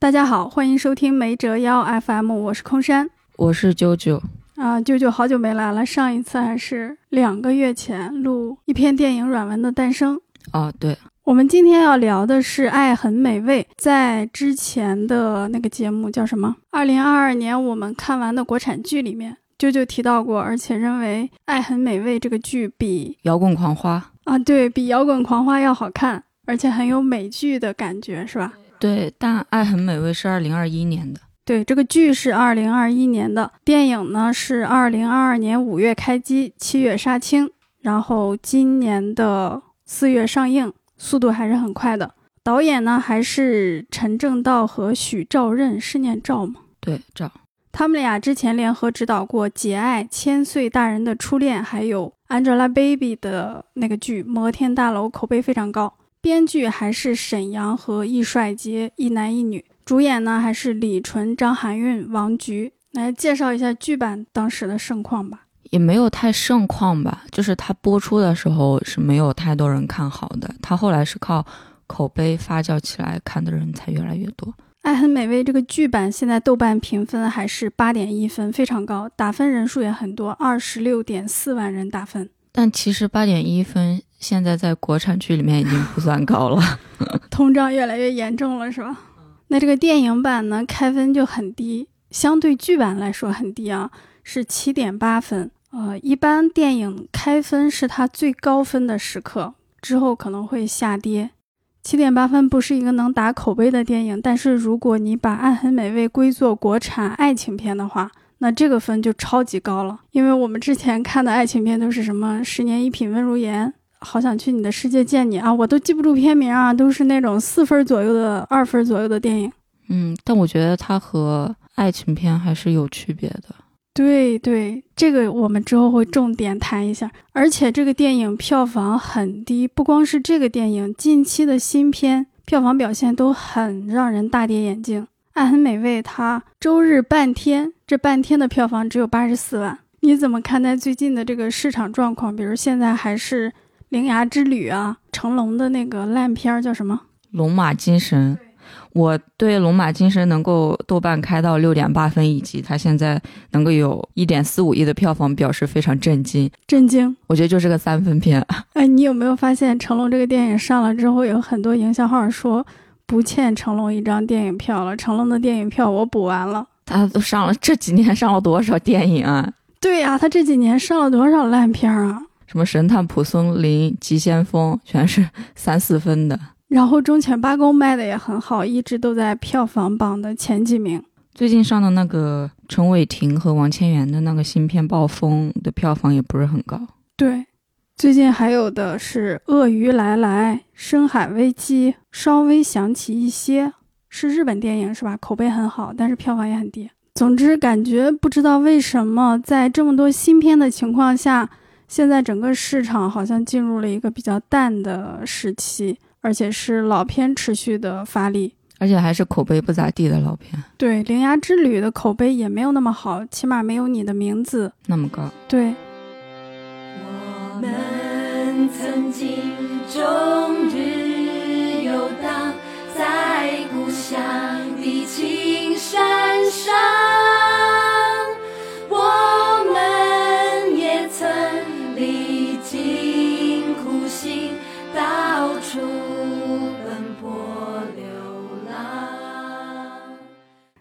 大家好，欢迎收听没折腰 FM，我是空山，我是啾啾啊，啾啾好久没来了，上一次还是两个月前录一篇电影《软文的诞生》哦，对，我们今天要聊的是《爱很美味》，在之前的那个节目叫什么？二零二二年我们看完的国产剧里面，啾啾提到过，而且认为《爱很美味》这个剧比《摇滚狂花》啊，对比《摇滚狂花》要好看，而且很有美剧的感觉，是吧？对，但《爱很美味》是二零二一年的。对，这个剧是二零二一年的，电影呢是二零二二年五月开机，七月杀青，然后今年的四月上映，速度还是很快的。导演呢还是陈正道和许兆任，是念赵吗？对，赵。他们俩之前联合执导过《节爱》《千岁大人的初恋》，还有 Angelababy 的那个剧《摩天大楼》，口碑非常高。编剧还是沈阳和易帅杰，一男一女。主演呢还是李纯、张含韵、王菊。来介绍一下剧版当时的盛况吧。也没有太盛况吧，就是它播出的时候是没有太多人看好的。它后来是靠口碑发酵起来，看的人才越来越多。《爱很美味》这个剧版现在豆瓣评分还是八点一分，非常高，打分人数也很多，二十六点四万人打分。但其实八点一分。现在在国产剧里面已经不算高了，通胀越来越严重了，是吧？那这个电影版呢，开分就很低，相对剧版来说很低啊，是七点八分。呃，一般电影开分是它最高分的时刻，之后可能会下跌。七点八分不是一个能打口碑的电影，但是如果你把《爱很美味》归作国产爱情片的话，那这个分就超级高了。因为我们之前看的爱情片都是什么《十年一品温如言》。好想去你的世界见你啊！我都记不住片名啊，都是那种四分左右的、二分左右的电影。嗯，但我觉得它和爱情片还是有区别的。对对，这个我们之后会重点谈一下。而且这个电影票房很低，不光是这个电影，近期的新片票房表现都很让人大跌眼镜。《爱很美味》它周日半天，这半天的票房只有八十四万。你怎么看待最近的这个市场状况？比如现在还是？《铃芽之旅》啊，成龙的那个烂片儿叫什么？《龙马精神》。我对《龙马精神》能够豆瓣开到六点八分，以及它现在能够有一点四五亿的票房，表示非常震惊。震惊！我觉得就是个三分片。哎，你有没有发现成龙这个电影上了之后，有很多营销号说不欠成龙一张电影票了？成龙的电影票我补完了。他都上了这几年上了多少电影啊？对呀，他这几年上了多少烂片啊？什么神探蒲松龄、急先锋，全是三四分的。然后忠犬八公卖的也很好，一直都在票房榜的前几名。最近上的那个陈伟霆和王千源的那个新片《暴风》的票房也不是很高。对，最近还有的是《鳄鱼来来》《深海危机》，稍微想起一些，是日本电影是吧？口碑很好，但是票房也很低。总之，感觉不知道为什么在这么多新片的情况下。现在整个市场好像进入了一个比较淡的时期，而且是老片持续的发力，而且还是口碑不咋地的老片。对，《铃芽之旅》的口碑也没有那么好，起码没有你的名字那么高。对。我们曾经终日游荡在故乡的青山上。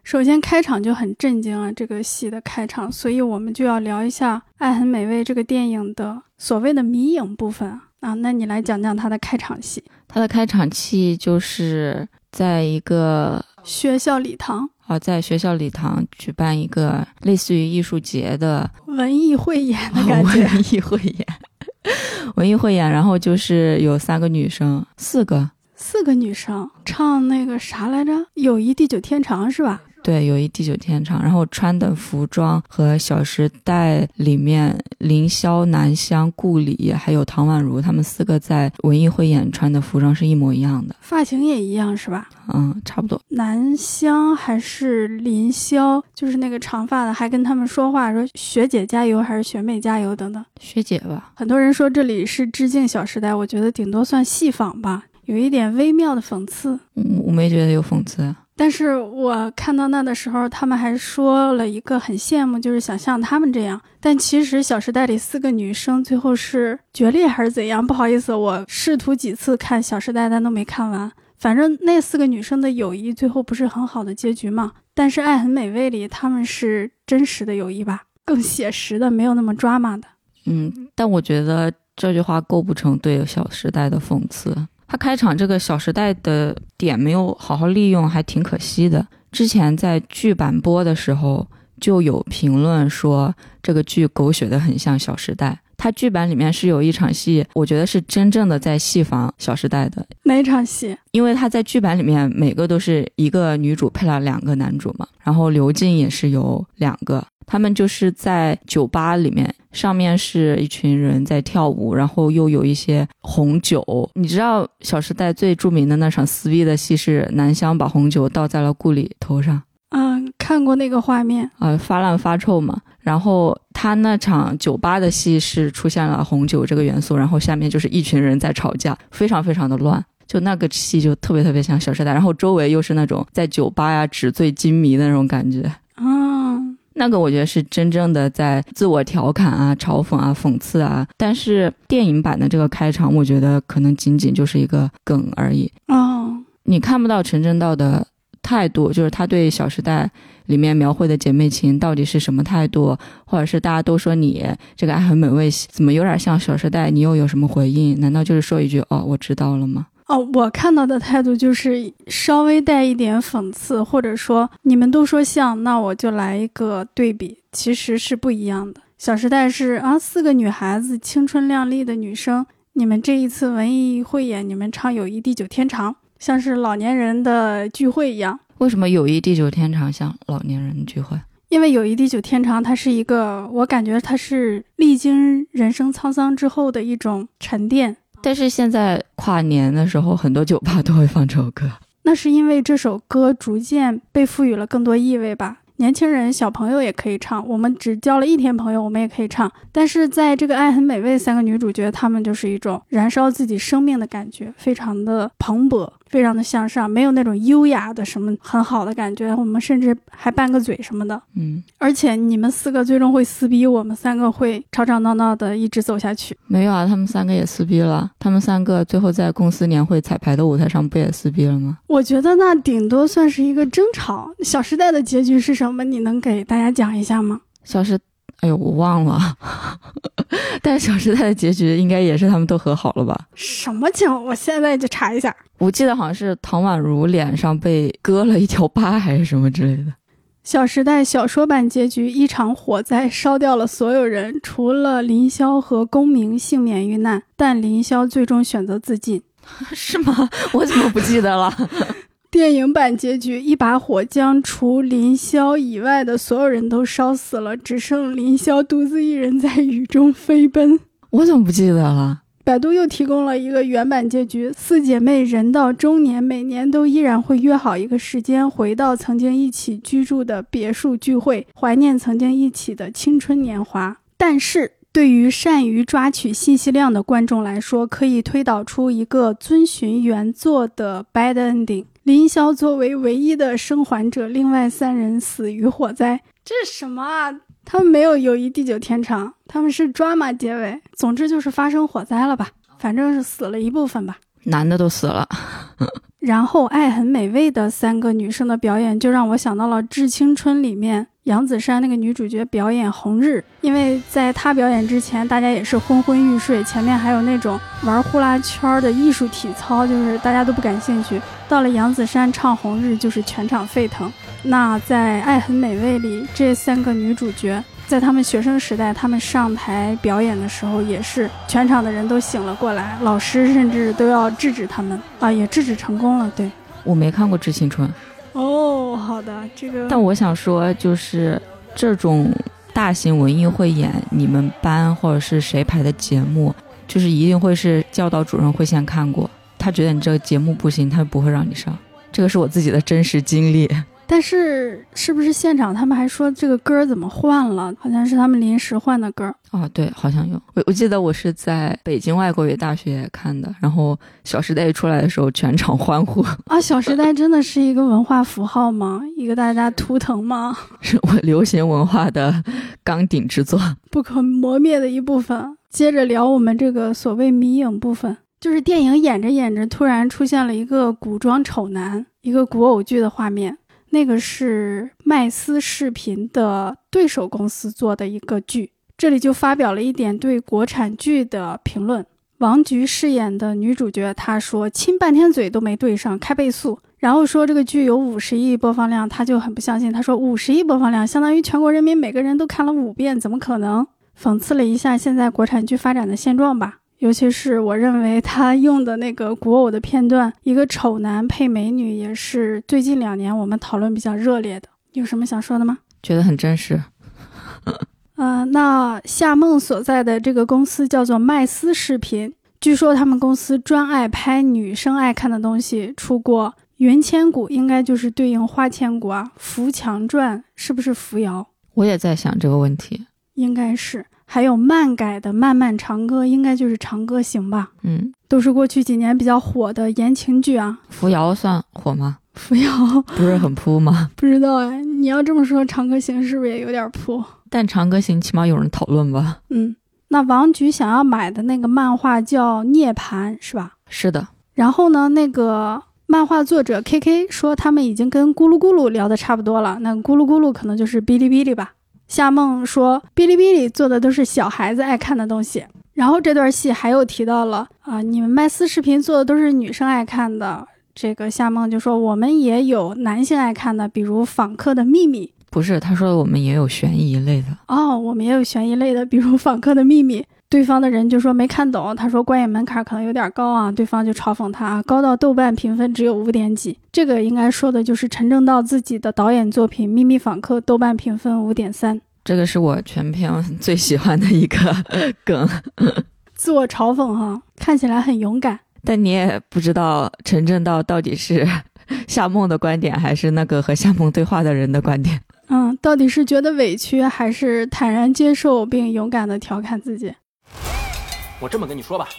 首先开场就很震惊啊，这个戏的开场，所以我们就要聊一下《爱很美味》这个电影的所谓的迷影部分啊。那你来讲讲它的开场戏。它的开场戏就是在一个学校礼堂，啊，在学校礼堂举办一个类似于艺术节的文艺汇演的感觉。文艺汇演，文艺汇演，然后就是有三个女生，四个，四个女生唱那个啥来着，《友谊地久天长》是吧？对，友谊地久天长。然后穿的服装和《小时代》里面凌霄、南湘、顾里还有唐宛如他们四个在文艺汇演穿的服装是一模一样的，发型也一样是吧？嗯，差不多。南湘还是林霄，就是那个长发的，还跟他们说话说“学姐加油”还是“学妹加油”等等。学姐吧。很多人说这里是致敬《小时代》，我觉得顶多算戏仿吧，有一点微妙的讽刺。我我没觉得有讽刺。但是我看到那的时候，他们还说了一个很羡慕，就是想像他们这样。但其实《小时代》里四个女生最后是决裂还是怎样？不好意思，我试图几次看《小时代》，但都没看完。反正那四个女生的友谊最后不是很好的结局嘛。但是《爱很美味》里他们是真实的友谊吧，更写实的，没有那么抓马的。嗯，但我觉得这句话构不成对《小时代》的讽刺。他开场这个《小时代》的点没有好好利用，还挺可惜的。之前在剧版播的时候就有评论说这个剧狗血的很像《小时代》。它剧版里面是有一场戏，我觉得是真正的在戏仿《小时代》的。哪场戏？因为他在剧版里面每个都是一个女主配了两个男主嘛，然后刘静也是有两个。他们就是在酒吧里面，上面是一群人在跳舞，然后又有一些红酒。你知道《小时代》最著名的那场撕逼的戏是南湘把红酒倒在了顾里头上。嗯，看过那个画面啊，发烂发臭嘛。然后他那场酒吧的戏是出现了红酒这个元素，然后下面就是一群人在吵架，非常非常的乱。就那个戏就特别特别像《小时代》，然后周围又是那种在酒吧呀纸醉金迷的那种感觉。嗯。那个我觉得是真正的在自我调侃啊、嘲讽啊、讽刺啊，但是电影版的这个开场，我觉得可能仅仅就是一个梗而已。哦，你看不到陈正道的态度，就是他对《小时代》里面描绘的姐妹情到底是什么态度，或者是大家都说你这个爱很美味，怎么有点像《小时代》？你又有什么回应？难道就是说一句“哦，我知道了吗”？哦，我看到的态度就是稍微带一点讽刺，或者说你们都说像，那我就来一个对比，其实是不一样的。《小时代》是啊，四个女孩子青春靓丽的女生，你们这一次文艺汇演，你们唱《友谊地久天长》，像是老年人的聚会一样。为什么《友谊地久天长》像老年人聚会？因为《友谊地久天长》它是一个，我感觉它是历经人生沧桑之后的一种沉淀。但是现在跨年的时候，很多酒吧都会放这首歌。那是因为这首歌逐渐被赋予了更多意味吧？年轻人、小朋友也可以唱。我们只交了一天朋友，我们也可以唱。但是在这个《爱很美味》三个女主角，她们就是一种燃烧自己生命的感觉，非常的蓬勃。非常的向上，没有那种优雅的什么很好的感觉。我们甚至还拌个嘴什么的，嗯。而且你们四个最终会撕逼，我们三个会吵吵闹闹的一直走下去。没有啊，他们三个也撕逼了。他们三个最后在公司年会彩排的舞台上不也撕逼了吗？我觉得那顶多算是一个争吵。小时代的结局是什么？你能给大家讲一下吗？小时。哎呦，我忘了，但是《小时代》的结局应该也是他们都和好了吧？什么情况？我现在就查一下。我记得好像是唐宛如脸上被割了一条疤，还是什么之类的。《小时代》小说版结局：一场火灾烧掉了所有人，除了林萧和公明幸免于难，但林萧最终选择自尽。是吗？我怎么不记得了？电影版结局：一把火将除林霄以外的所有人都烧死了，只剩林霄独自一人在雨中飞奔。我怎么不记得了？百度又提供了一个原版结局：四姐妹人到中年，每年都依然会约好一个时间，回到曾经一起居住的别墅聚会，怀念曾经一起的青春年华。但是。对于善于抓取信息量的观众来说，可以推导出一个遵循原作的 bad ending。林霄作为唯一的生还者，另外三人死于火灾。这是什么啊？他们没有友谊地久天长，他们是 drama 结尾。总之就是发生火灾了吧？反正是死了一部分吧。男的都死了。然后爱很美味的三个女生的表演，就让我想到了《致青春》里面。杨子姗那个女主角表演《红日》，因为在她表演之前，大家也是昏昏欲睡，前面还有那种玩呼啦圈的艺术体操，就是大家都不感兴趣。到了杨子姗唱《红日》，就是全场沸腾。那在《爱很美味》里，这三个女主角在她们学生时代，她们上台表演的时候，也是全场的人都醒了过来，老师甚至都要制止他们啊，也制止成功了。对我没看过《致青春》。哦，好的，这个。但我想说，就是这种大型文艺汇演，你们班或者是谁排的节目，就是一定会是教导主任会先看过，他觉得你这个节目不行，他就不会让你上。这个是我自己的真实经历。但是是不是现场他们还说这个歌儿怎么换了？好像是他们临时换的歌儿。哦，对，好像有。我我记得我是在北京外国语大学看的，然后《小时代》一出来的时候，全场欢呼，啊，《小时代》真的是一个文化符号吗？一个大家图腾吗？是我流行文化的钢鼎之作。不可磨灭的一部分。接着聊我们这个所谓迷影部分，就是电影演着演着，突然出现了一个古装丑男，一个古偶剧的画面。那个是麦斯视频的对手公司做的一个剧，这里就发表了一点对国产剧的评论。王菊饰演的女主角，她说亲半天嘴都没对上，开倍速，然后说这个剧有五十亿播放量，她就很不相信。她说五十亿播放量相当于全国人民每个人都看了五遍，怎么可能？讽刺了一下现在国产剧发展的现状吧。尤其是我认为他用的那个古偶的片段，一个丑男配美女，也是最近两年我们讨论比较热烈的。有什么想说的吗？觉得很真实。呃，那夏梦所在的这个公司叫做麦斯视频，据说他们公司专爱拍女生爱看的东西，出过《云千骨》，应该就是对应《花千骨》啊，《扶墙传》是不是扶摇？我也在想这个问题，应该是。还有漫改的《漫漫长歌》，应该就是《长歌行》吧？嗯，都是过去几年比较火的言情剧啊。扶摇算火吗？扶摇不是很扑吗？不知道哎。你要这么说，《长歌行》是不是也有点扑？但《长歌行》起码有人讨论吧？嗯，那王菊想要买的那个漫画叫《涅槃》，是吧？是的。然后呢，那个漫画作者 K K 说，他们已经跟咕噜咕噜聊得差不多了。那咕噜咕噜可能就是哔哩哔哩吧。夏梦说：“哔哩哔哩做的都是小孩子爱看的东西。”然后这段戏还有提到了啊，你们麦斯视频做的都是女生爱看的。这个夏梦就说：“我们也有男性爱看的，比如《访客的秘密》。”不是，他说我们也有悬疑类的。哦，我们也有悬疑类的，比如《访客的秘密》。对方的人就说没看懂，他说观影门槛可能有点高啊。对方就嘲讽他啊，高到豆瓣评分只有五点几。这个应该说的就是陈正道自己的导演作品《秘密访客》，豆瓣评分五点三。这个是我全片最喜欢的一个梗，自我嘲讽哈，看起来很勇敢。但你也不知道陈正道到底是夏梦的观点，还是那个和夏梦对话的人的观点。嗯，到底是觉得委屈，还是坦然接受并勇敢的调侃自己？我这么跟你说吧，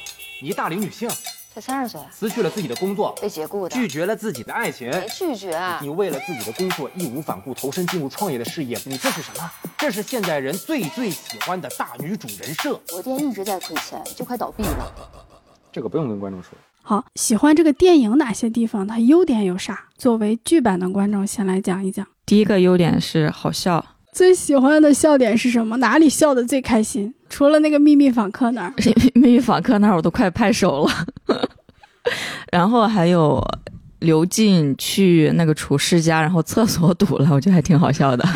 你大龄女性，才三十岁，辞去了自己的工作，被解雇的，拒绝了自己的爱情，没拒绝啊！你为了自己的工作义无反顾，投身进入创业的事业，你这是什么？这是现代人最最喜欢的大女主人设。我店一直在亏钱，就快倒闭了。这个不用跟观众说。好，喜欢这个电影哪些地方？它优点有啥？作为剧版的观众，先来讲一讲。第一个优点是好笑。最喜欢的笑点是什么？哪里笑的最开心？除了那个秘密访客那儿，秘密访客那儿我都快拍手了。然后还有刘静去那个厨师家，然后厕所堵了，我觉得还挺好笑的。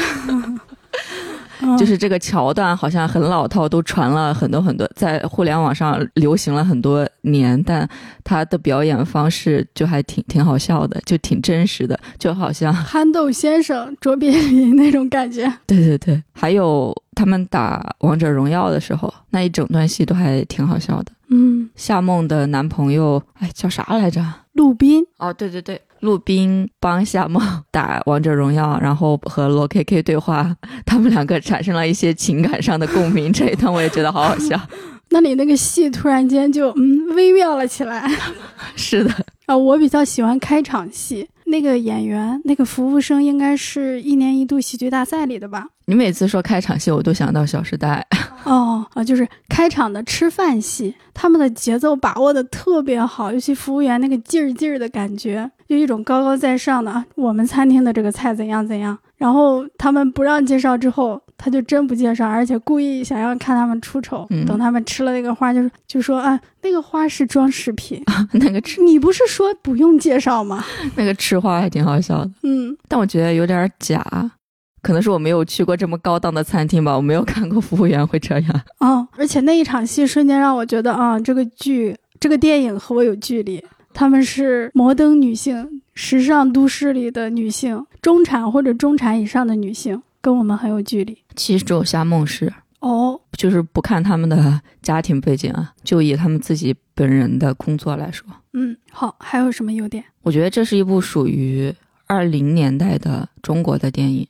就是这个桥段好像很老套，都传了很多很多，在互联网上流行了很多年，但他的表演方式就还挺挺好笑的，就挺真实的，就好像憨豆先生卓别林那种感觉。对对对，还有他们打王者荣耀的时候，那一整段戏都还挺好笑的。嗯，夏梦的男朋友，哎，叫啥来着？陆斌。哦，对对对。陆斌帮夏梦打王者荣耀，然后和罗 K K 对话，他们两个产生了一些情感上的共鸣，这一段我也觉得好好笑。那里那个戏突然间就嗯微妙了起来。是的啊，我比较喜欢开场戏。那个演员，那个服务生，应该是一年一度喜剧大赛里的吧？你每次说开场戏，我都想到《小时代》。哦啊，就是开场的吃饭戏，他们的节奏把握的特别好，尤其服务员那个劲儿劲儿的感觉，就一种高高在上的。我们餐厅的这个菜怎样怎样？然后他们不让介绍之后。他就真不介绍，而且故意想要看他们出丑。等他们吃了那个花，就是就说啊，那个花是装饰品。那个吃，你不是说不用介绍吗？那个吃花还挺好笑的。嗯，但我觉得有点假，可能是我没有去过这么高档的餐厅吧，我没有看过服务员会这样。哦，而且那一场戏瞬间让我觉得啊，这个剧、这个电影和我有距离。他们是摩登女性，时尚都市里的女性，中产或者中产以上的女性。跟我们很有距离。其实只有夏梦是哦，就是不看他们的家庭背景啊，就以他们自己本人的工作来说。嗯，好，还有什么优点？我觉得这是一部属于二零年代的中国的电影，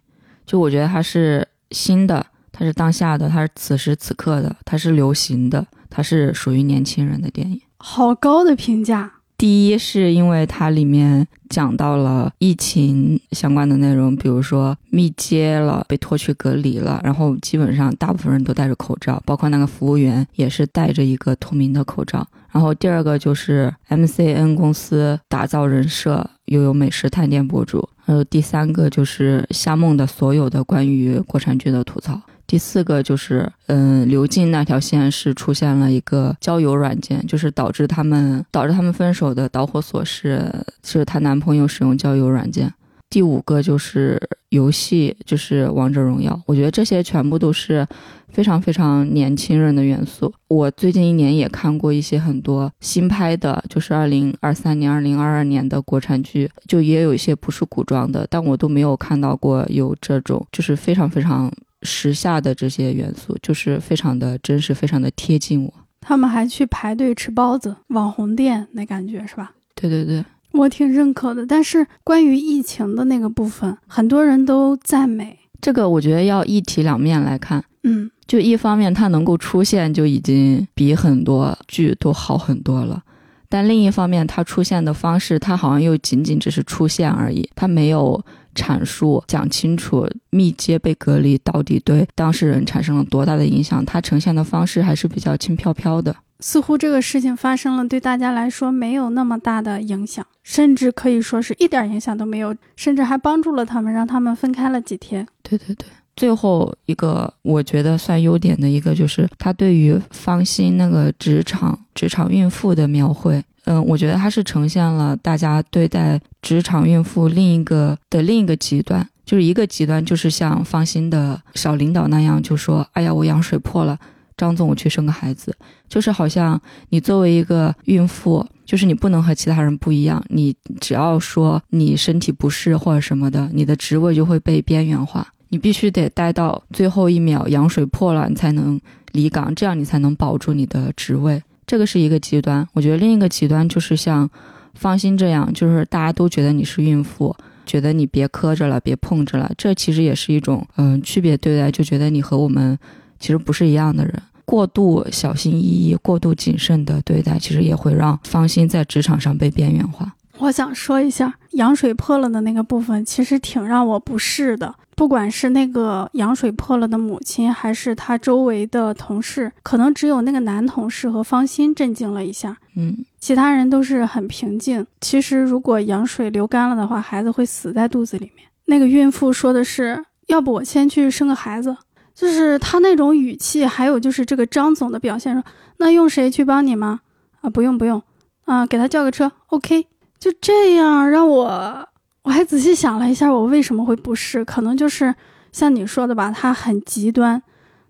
就我觉得它是新的，它是当下的，它是此时此刻的，它是流行的，它是属于年轻人的电影。好高的评价。第一是因为它里面讲到了疫情相关的内容，比如说密接了，被拖去隔离了，然后基本上大部分人都戴着口罩，包括那个服务员也是戴着一个透明的口罩。然后第二个就是 MCN 公司打造人设，又有美食探店博主。还有第三个就是夏梦的所有的关于国产剧的吐槽。第四个就是，嗯，刘静那条线是出现了一个交友软件，就是导致他们导致他们分手的导火索是是她男朋友使用交友软件。第五个就是游戏，就是王者荣耀。我觉得这些全部都是非常非常年轻人的元素。我最近一年也看过一些很多新拍的，就是二零二三年、二零二二年的国产剧，就也有一些不是古装的，但我都没有看到过有这种，就是非常非常。时下的这些元素就是非常的真实，非常的贴近我。他们还去排队吃包子，网红店那感觉是吧？对对对，我挺认可的。但是关于疫情的那个部分，很多人都赞美这个，我觉得要一体两面来看。嗯，就一方面它能够出现就已经比很多剧都好很多了，但另一方面它出现的方式，它好像又仅仅只是出现而已，它没有。阐述讲清楚密接被隔离到底对当事人产生了多大的影响，它呈现的方式还是比较轻飘飘的。似乎这个事情发生了，对大家来说没有那么大的影响，甚至可以说是一点影响都没有，甚至还帮助了他们，让他们分开了几天。对对对，最后一个我觉得算优点的一个就是他对于方心那个职场职场孕妇的描绘。嗯，我觉得它是呈现了大家对待职场孕妇另一个的另一个极端，就是一个极端就是像放心的小领导那样，就说：“哎呀，我羊水破了，张总，我去生个孩子。”就是好像你作为一个孕妇，就是你不能和其他人不一样，你只要说你身体不适或者什么的，你的职位就会被边缘化，你必须得待到最后一秒羊水破了，你才能离岗，这样你才能保住你的职位。这个是一个极端，我觉得另一个极端就是像方心这样，就是大家都觉得你是孕妇，觉得你别磕着了，别碰着了，这其实也是一种嗯区别对待，就觉得你和我们其实不是一样的人，过度小心翼翼、过度谨慎的对待，其实也会让方心在职场上被边缘化。我想说一下羊水破了的那个部分，其实挺让我不适的。不管是那个羊水破了的母亲，还是他周围的同事，可能只有那个男同事和方心震惊了一下，嗯，其他人都是很平静。其实如果羊水流干了的话，孩子会死在肚子里面。那个孕妇说的是，要不我先去生个孩子，就是他那种语气，还有就是这个张总的表现，说那用谁去帮你吗？啊，不用不用，啊，给他叫个车，OK，就这样让我。我还仔细想了一下，我为什么会不适，可能就是像你说的吧，他很极端，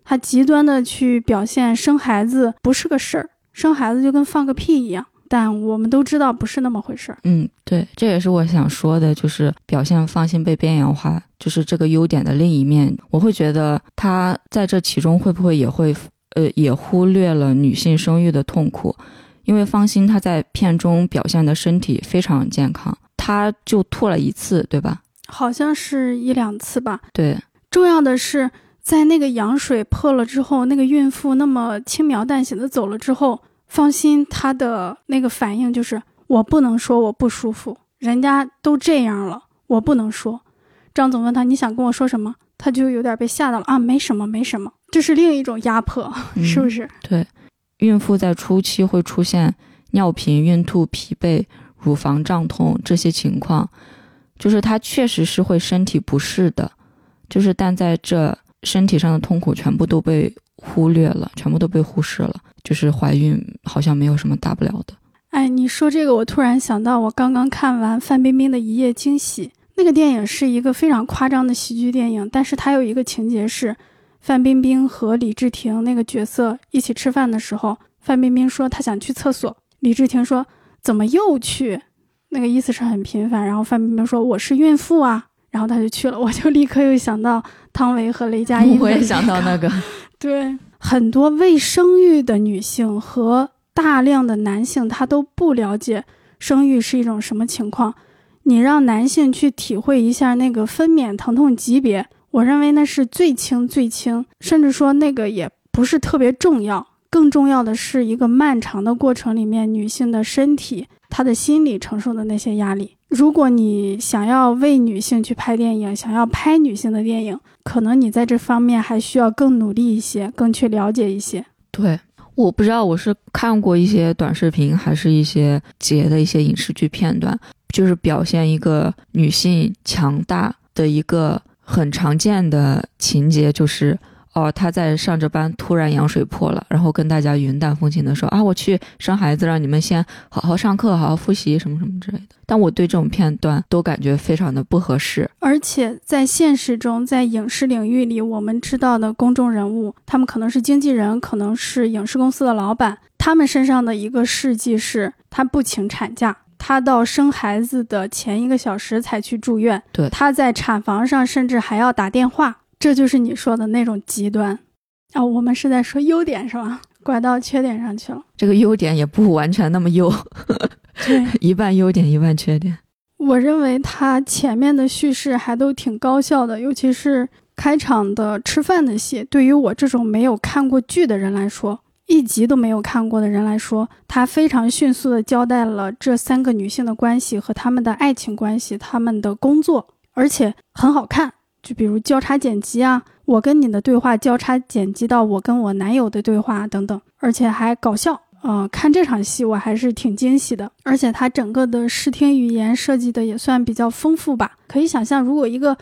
他极端的去表现生孩子不是个事儿，生孩子就跟放个屁一样。但我们都知道不是那么回事儿。嗯，对，这也是我想说的，就是表现放心被边缘化，就是这个优点的另一面。我会觉得他在这其中会不会也会，呃，也忽略了女性生育的痛苦，因为方心她在片中表现的身体非常健康。她就吐了一次，对吧？好像是一两次吧。对，重要的是在那个羊水破了之后，那个孕妇那么轻描淡写的走了之后，放心，她的那个反应就是我不能说我不舒服，人家都这样了，我不能说。张总问他你想跟我说什么，他就有点被吓到了啊，没什么，没什么，这是另一种压迫，是不是？对，孕妇在初期会出现尿频、孕吐、疲惫。乳房胀痛这些情况，就是她确实是会身体不适的，就是但在这身体上的痛苦全部都被忽略了，全部都被忽视了，就是怀孕好像没有什么大不了的。哎，你说这个，我突然想到，我刚刚看完范冰冰的一夜惊喜，那个电影是一个非常夸张的喜剧电影，但是它有一个情节是，范冰冰和李治廷那个角色一起吃饭的时候，范冰冰说她想去厕所，李治廷说。怎么又去？那个意思是很频繁。然后范冰冰说：“我是孕妇啊。”然后她就去了。我就立刻又想到汤唯和雷佳音。我也想到那个。对，很多未生育的女性和大量的男性，他都不了解生育是一种什么情况。你让男性去体会一下那个分娩疼痛级别，我认为那是最轻最轻，甚至说那个也不是特别重要。更重要的是一个漫长的过程里面，女性的身体、她的心理承受的那些压力。如果你想要为女性去拍电影，想要拍女性的电影，可能你在这方面还需要更努力一些，更去了解一些。对，我不知道我是看过一些短视频，还是一些截的一些影视剧片段，就是表现一个女性强大的一个很常见的情节，就是。哦，她在上着班，突然羊水破了，然后跟大家云淡风轻的说啊，我去生孩子，让你们先好好上课，好好复习，什么什么之类的。但我对这种片段都感觉非常的不合适。而且在现实中，在影视领域里，我们知道的公众人物，他们可能是经纪人，可能是影视公司的老板，他们身上的一个事迹是，他不请产假，他到生孩子的前一个小时才去住院，对，他在产房上甚至还要打电话。这就是你说的那种极端，啊，我们是在说优点是吧？拐到缺点上去了。这个优点也不完全那么优，对，一半优点一半缺点。我认为他前面的叙事还都挺高效的，尤其是开场的吃饭的戏，对于我这种没有看过剧的人来说，一集都没有看过的人来说，他非常迅速的交代了这三个女性的关系和他们的爱情关系，他们的工作，而且很好看。就比如交叉剪辑啊，我跟你的对话交叉剪辑到我跟我男友的对话等等，而且还搞笑。呃，看这场戏我还是挺惊喜的，而且它整个的视听语言设计的也算比较丰富吧。可以想象，如果一个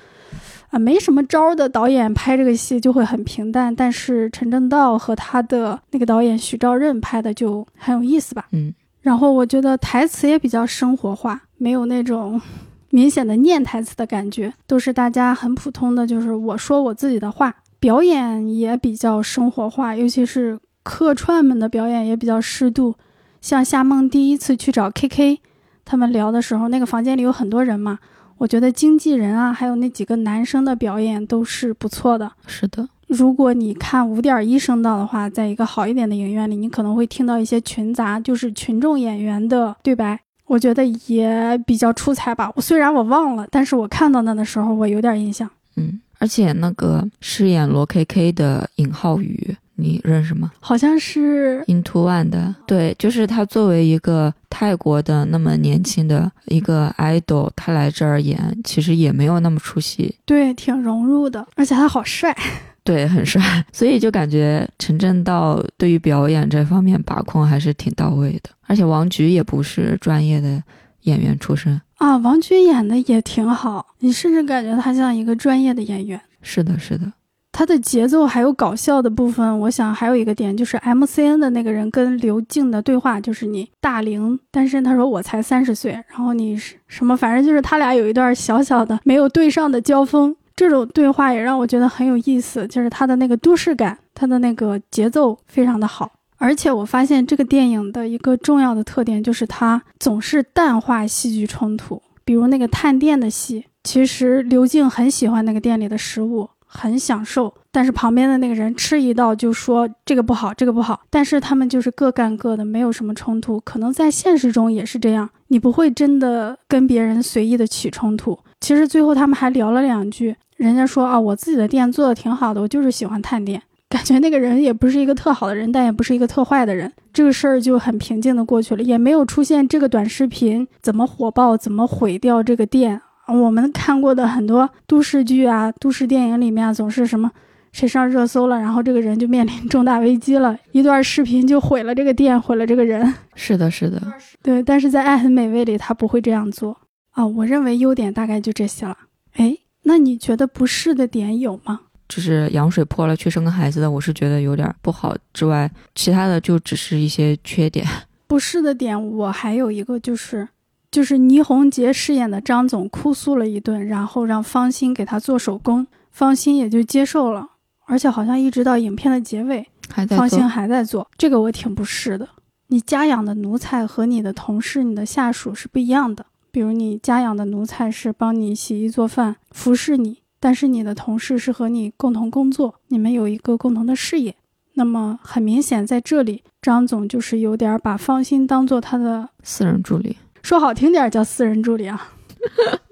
啊没什么招的导演拍这个戏就会很平淡，但是陈正道和他的那个导演许兆任拍的就很有意思吧。嗯，然后我觉得台词也比较生活化，没有那种。明显的念台词的感觉，都是大家很普通的，就是我说我自己的话。表演也比较生活化，尤其是客串们的表演也比较适度。像夏梦第一次去找 KK，他们聊的时候，那个房间里有很多人嘛，我觉得经纪人啊，还有那几个男生的表演都是不错的。是的，如果你看五点一声道的话，在一个好一点的影院里，你可能会听到一些群杂，就是群众演员的对白。我觉得也比较出彩吧。我虽然我忘了，但是我看到那的时候，我有点印象。嗯，而且那个饰演罗 K K 的尹浩宇，你认识吗？好像是 Into One 的。对，就是他作为一个泰国的那么年轻的一个 idol，他来这儿演，其实也没有那么出戏。对，挺融入的，而且他好帅。对，很帅，所以就感觉陈正道对于表演这方面把控还是挺到位的。而且王菊也不是专业的演员出身啊，王菊演的也挺好，你甚至感觉他像一个专业的演员。是的，是的，他的节奏还有搞笑的部分，我想还有一个点就是 M C N 的那个人跟刘静的对话，就是你大龄单身，他说我才三十岁，然后你是什么，反正就是他俩有一段小小的没有对上的交锋。这种对话也让我觉得很有意思，就是他的那个都市感，他的那个节奏非常的好。而且我发现这个电影的一个重要的特点就是它总是淡化戏剧冲突，比如那个探店的戏，其实刘静很喜欢那个店里的食物，很享受，但是旁边的那个人吃一道就说这个不好，这个不好，但是他们就是各干各的，没有什么冲突。可能在现实中也是这样，你不会真的跟别人随意的起冲突。其实最后他们还聊了两句。人家说啊，我自己的店做的挺好的，我就是喜欢探店，感觉那个人也不是一个特好的人，但也不是一个特坏的人，这个事儿就很平静的过去了，也没有出现这个短视频怎么火爆，怎么毁掉这个店。我们看过的很多都市剧啊、都市电影里面总是什么谁上热搜了，然后这个人就面临重大危机了，一段视频就毁了这个店，毁了这个人。是的，是的，对。但是在《爱很美味》里，他不会这样做啊。我认为优点大概就这些了。哎。那你觉得不适的点有吗？就是羊水破了去生个孩子的，我是觉得有点不好。之外，其他的就只是一些缺点。不适的点，我还有一个就是，就是倪虹洁饰演的张总哭诉了一顿，然后让方心给他做手工，方心也就接受了。而且好像一直到影片的结尾，方心还在做。这个我挺不适的。你家养的奴才和你的同事、你的下属是不一样的。比如你家养的奴才是帮你洗衣做饭、服侍你，但是你的同事是和你共同工作，你们有一个共同的事业。那么很明显，在这里张总就是有点把方心当做他的私人助理，说好听点叫私人助理啊，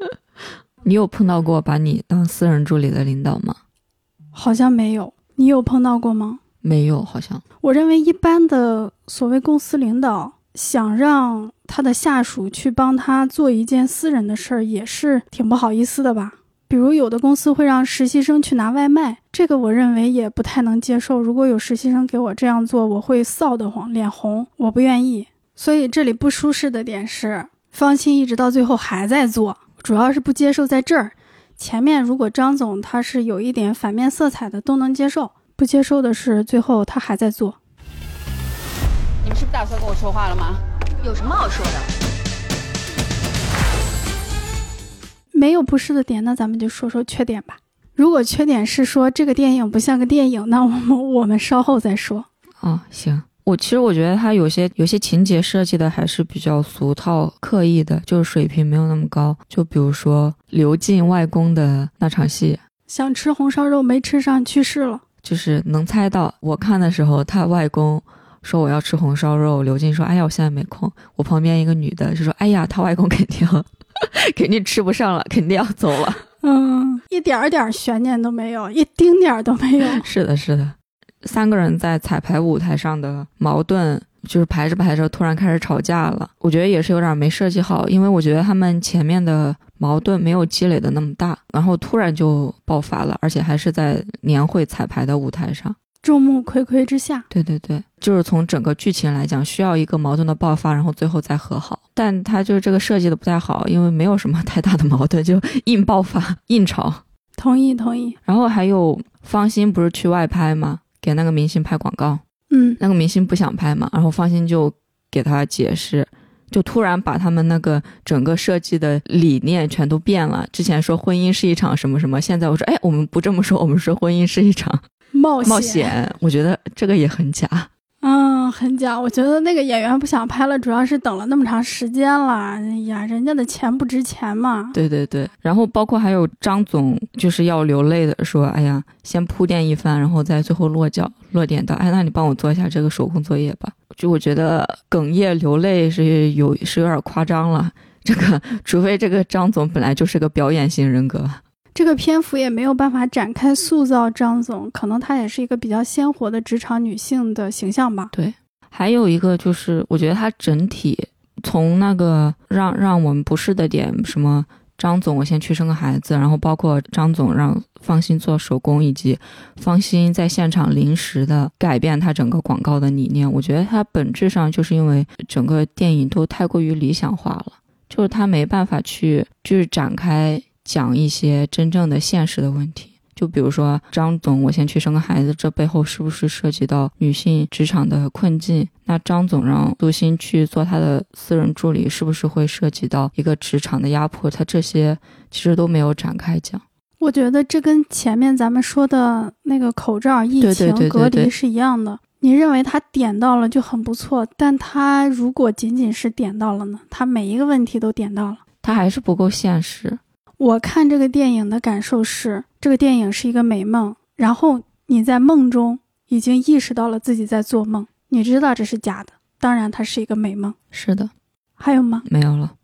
你有碰到过把你当私人助理的领导吗？好像没有，你有碰到过吗？没有，好像。我认为一般的所谓公司领导想让他的下属去帮他做一件私人的事儿，也是挺不好意思的吧。比如有的公司会让实习生去拿外卖，这个我认为也不太能接受。如果有实习生给我这样做，我会臊得慌，脸红，我不愿意。所以这里不舒适的点是，方欣一直到最后还在做，主要是不接受在这儿。前面如果张总他是有一点反面色彩的，都能接受；不接受的是最后他还在做。你们是不打算跟我说话了吗？有什么好说的？没有不适的点，那咱们就说说缺点吧。如果缺点是说这个电影不像个电影，那我们我们稍后再说。哦，行。我其实我觉得他有些有些情节设计的还是比较俗套、刻意的，就是水平没有那么高。就比如说刘进外公的那场戏，想吃红烧肉没吃上，去世了。就是能猜到，我看的时候，他外公说我要吃红烧肉，刘进说：“哎呀，我现在没空。”我旁边一个女的就说：“哎呀，他外公肯定 肯定吃不上了，肯定要走了。”嗯，一点点悬念都没有，一丁点儿都没有。是的，是的。三个人在彩排舞台上的矛盾，就是排着排着突然开始吵架了。我觉得也是有点没设计好，因为我觉得他们前面的矛盾没有积累的那么大，然后突然就爆发了，而且还是在年会彩排的舞台上，众目睽睽之下。对对对，就是从整个剧情来讲，需要一个矛盾的爆发，然后最后再和好。但他就是这个设计的不太好，因为没有什么太大的矛盾，就硬爆发、硬吵。同意同意。然后还有方心不是去外拍吗？给那个明星拍广告，嗯，那个明星不想拍嘛，然后方心就给他解释，就突然把他们那个整个设计的理念全都变了。之前说婚姻是一场什么什么，现在我说，哎，我们不这么说，我们说婚姻是一场冒冒险。我觉得这个也很假。很假。我觉得那个演员不想拍了，主要是等了那么长时间了。哎呀，人家的钱不值钱嘛。对对对。然后包括还有张总就是要流泪的说：“哎呀，先铺垫一番，然后再最后落脚落点到，哎，那你帮我做一下这个手工作业吧。”就我觉得哽咽流泪是有是有点夸张了。这个除非这个张总本来就是个表演型人格。这个篇幅也没有办法展开塑造张总，可能她也是一个比较鲜活的职场女性的形象吧。对，还有一个就是，我觉得她整体从那个让让我们不适的点，什么张总我先去生个孩子，然后包括张总让方心做手工，以及方心在现场临时的改变他整个广告的理念，我觉得它本质上就是因为整个电影都太过于理想化了，就是他没办法去就是展开。讲一些真正的现实的问题，就比如说张总，我先去生个孩子，这背后是不是涉及到女性职场的困境？那张总让杜鑫去做他的私人助理，是不是会涉及到一个职场的压迫？他这些其实都没有展开讲。我觉得这跟前面咱们说的那个口罩疫情隔离是一样的。你认为他点到了就很不错，但他如果仅仅是点到了呢？他每一个问题都点到了，他还是不够现实。我看这个电影的感受是，这个电影是一个美梦，然后你在梦中已经意识到了自己在做梦，你知道这是假的，当然它是一个美梦。是的，还有吗？没有了。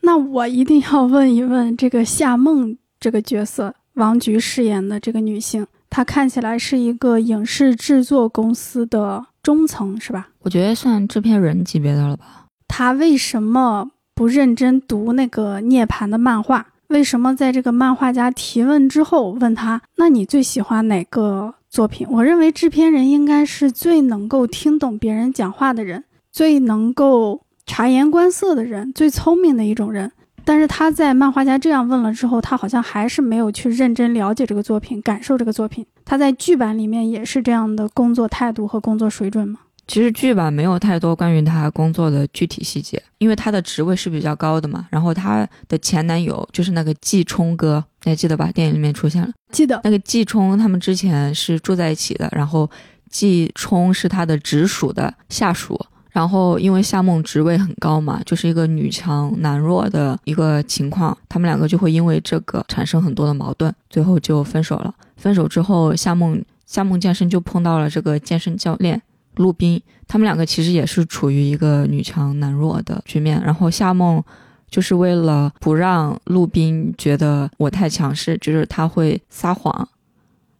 那我一定要问一问这个夏梦这个角色，王菊饰演的这个女性，她看起来是一个影视制作公司的中层，是吧？我觉得算制片人级别的了吧。她为什么不认真读那个涅槃的漫画？为什么在这个漫画家提问之后问他，那你最喜欢哪个作品？我认为制片人应该是最能够听懂别人讲话的人，最能够察言观色的人，最聪明的一种人。但是他在漫画家这样问了之后，他好像还是没有去认真了解这个作品，感受这个作品。他在剧版里面也是这样的工作态度和工作水准吗？其实剧吧没有太多关于她工作的具体细节，因为她的职位是比较高的嘛。然后她的前男友就是那个季冲哥，你还记得吧？电影里面出现了，记得那个季冲，他们之前是住在一起的。然后季冲是他的直属的下属。然后因为夏梦职位很高嘛，就是一个女强男弱的一个情况，他们两个就会因为这个产生很多的矛盾，最后就分手了。分手之后，夏梦夏梦健身就碰到了这个健身教练。陆冰，他们两个其实也是处于一个女强男弱的局面。然后夏梦就是为了不让陆斌觉得我太强势，就是他会撒谎，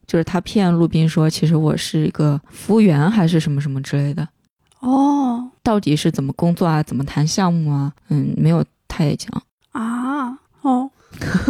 就是他骗陆斌说其实我是一个服务员还是什么什么之类的。哦到底是怎么工作啊？怎么谈项目啊？嗯，没有太讲。啊哦，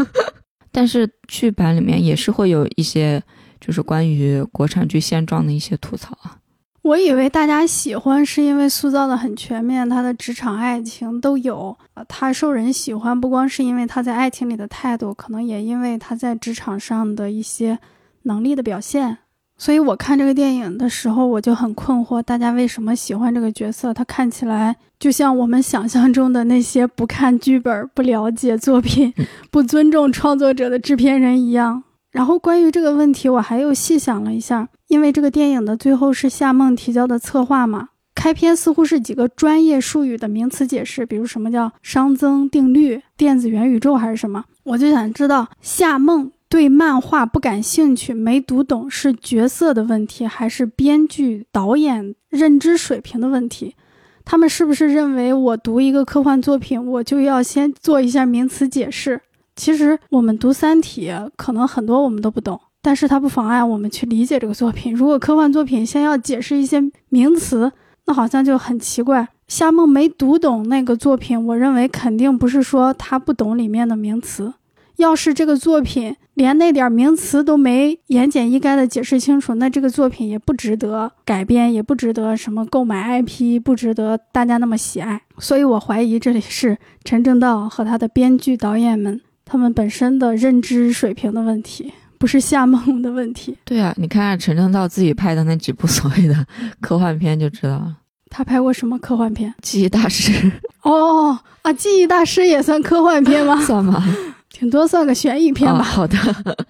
但是剧版里面也是会有一些，就是关于国产剧现状的一些吐槽啊。我以为大家喜欢是因为塑造的很全面，他的职场、爱情都有。呃他受人喜欢，不光是因为他在爱情里的态度，可能也因为他在职场上的一些能力的表现。所以我看这个电影的时候，我就很困惑，大家为什么喜欢这个角色？他看起来就像我们想象中的那些不看剧本、不了解作品、不尊重创作者的制片人一样。然后关于这个问题，我还又细想了一下，因为这个电影的最后是夏梦提交的策划嘛，开篇似乎是几个专业术语的名词解释，比如什么叫熵增定律、电子元宇宙还是什么，我就想知道夏梦对漫画不感兴趣、没读懂是角色的问题，还是编剧、导演认知水平的问题？他们是不是认为我读一个科幻作品，我就要先做一下名词解释？其实我们读《三体》，可能很多我们都不懂，但是它不妨碍我们去理解这个作品。如果科幻作品先要解释一些名词，那好像就很奇怪。夏梦没读懂那个作品，我认为肯定不是说他不懂里面的名词。要是这个作品连那点名词都没言简意赅的解释清楚，那这个作品也不值得改编，也不值得什么购买 IP，不值得大家那么喜爱。所以我怀疑这里是陈正道和他的编剧导演们他们本身的认知水平的问题，不是夏梦的问题。对啊，你看看陈正道自己拍的那几部所谓的科幻片就知道了，他拍过什么科幻片？《记忆大师》哦啊，记忆大师也算科幻片吗？算吧，挺多算个悬疑片吧。哦好的，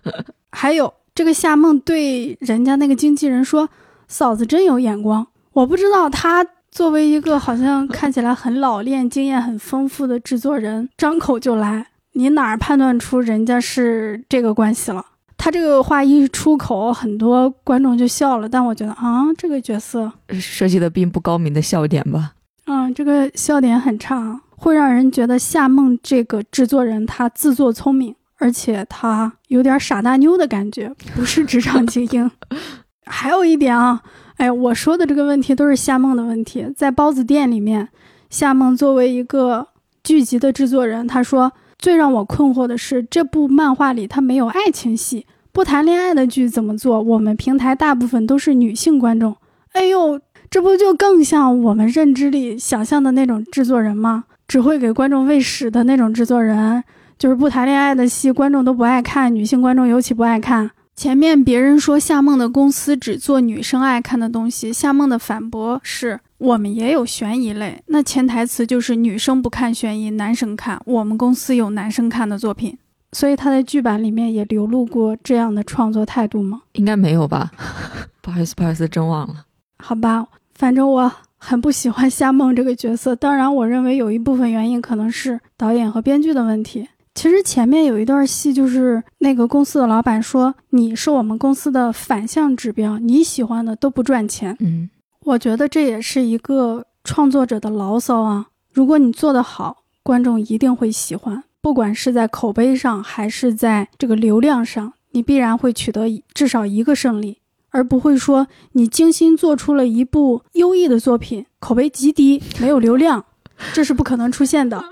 还有这个夏梦对人家那个经纪人说：“嫂子真有眼光。”我不知道他作为一个好像看起来很老练、经验很丰富的制作人，张口就来，你哪儿判断出人家是这个关系了？他这个话一出口，很多观众就笑了。但我觉得啊，这个角色，设计的并不高明的笑点吧。嗯，这个笑点很差，会让人觉得夏梦这个制作人他自作聪明，而且他有点傻大妞的感觉，不是职场精英。还有一点啊，哎，我说的这个问题都是夏梦的问题。在包子店里面，夏梦作为一个剧集的制作人，他说最让我困惑的是，这部漫画里他没有爱情戏，不谈恋爱的剧怎么做？我们平台大部分都是女性观众，哎呦。这不就更像我们认知里想象的那种制作人吗？只会给观众喂屎的那种制作人，就是不谈恋爱的戏，观众都不爱看，女性观众尤其不爱看。前面别人说夏梦的公司只做女生爱看的东西，夏梦的反驳是我们也有悬疑类，那潜台词就是女生不看悬疑，男生看。我们公司有男生看的作品，所以他在剧版里面也流露过这样的创作态度吗？应该没有吧？不好意思，不好意思，真忘了。好吧。反正我很不喜欢夏梦这个角色，当然，我认为有一部分原因可能是导演和编剧的问题。其实前面有一段戏，就是那个公司的老板说：“你是我们公司的反向指标，你喜欢的都不赚钱。”嗯，我觉得这也是一个创作者的牢骚啊。如果你做得好，观众一定会喜欢，不管是在口碑上还是在这个流量上，你必然会取得至少一个胜利。而不会说你精心做出了一部优异的作品，口碑极低，没有流量，这是不可能出现的。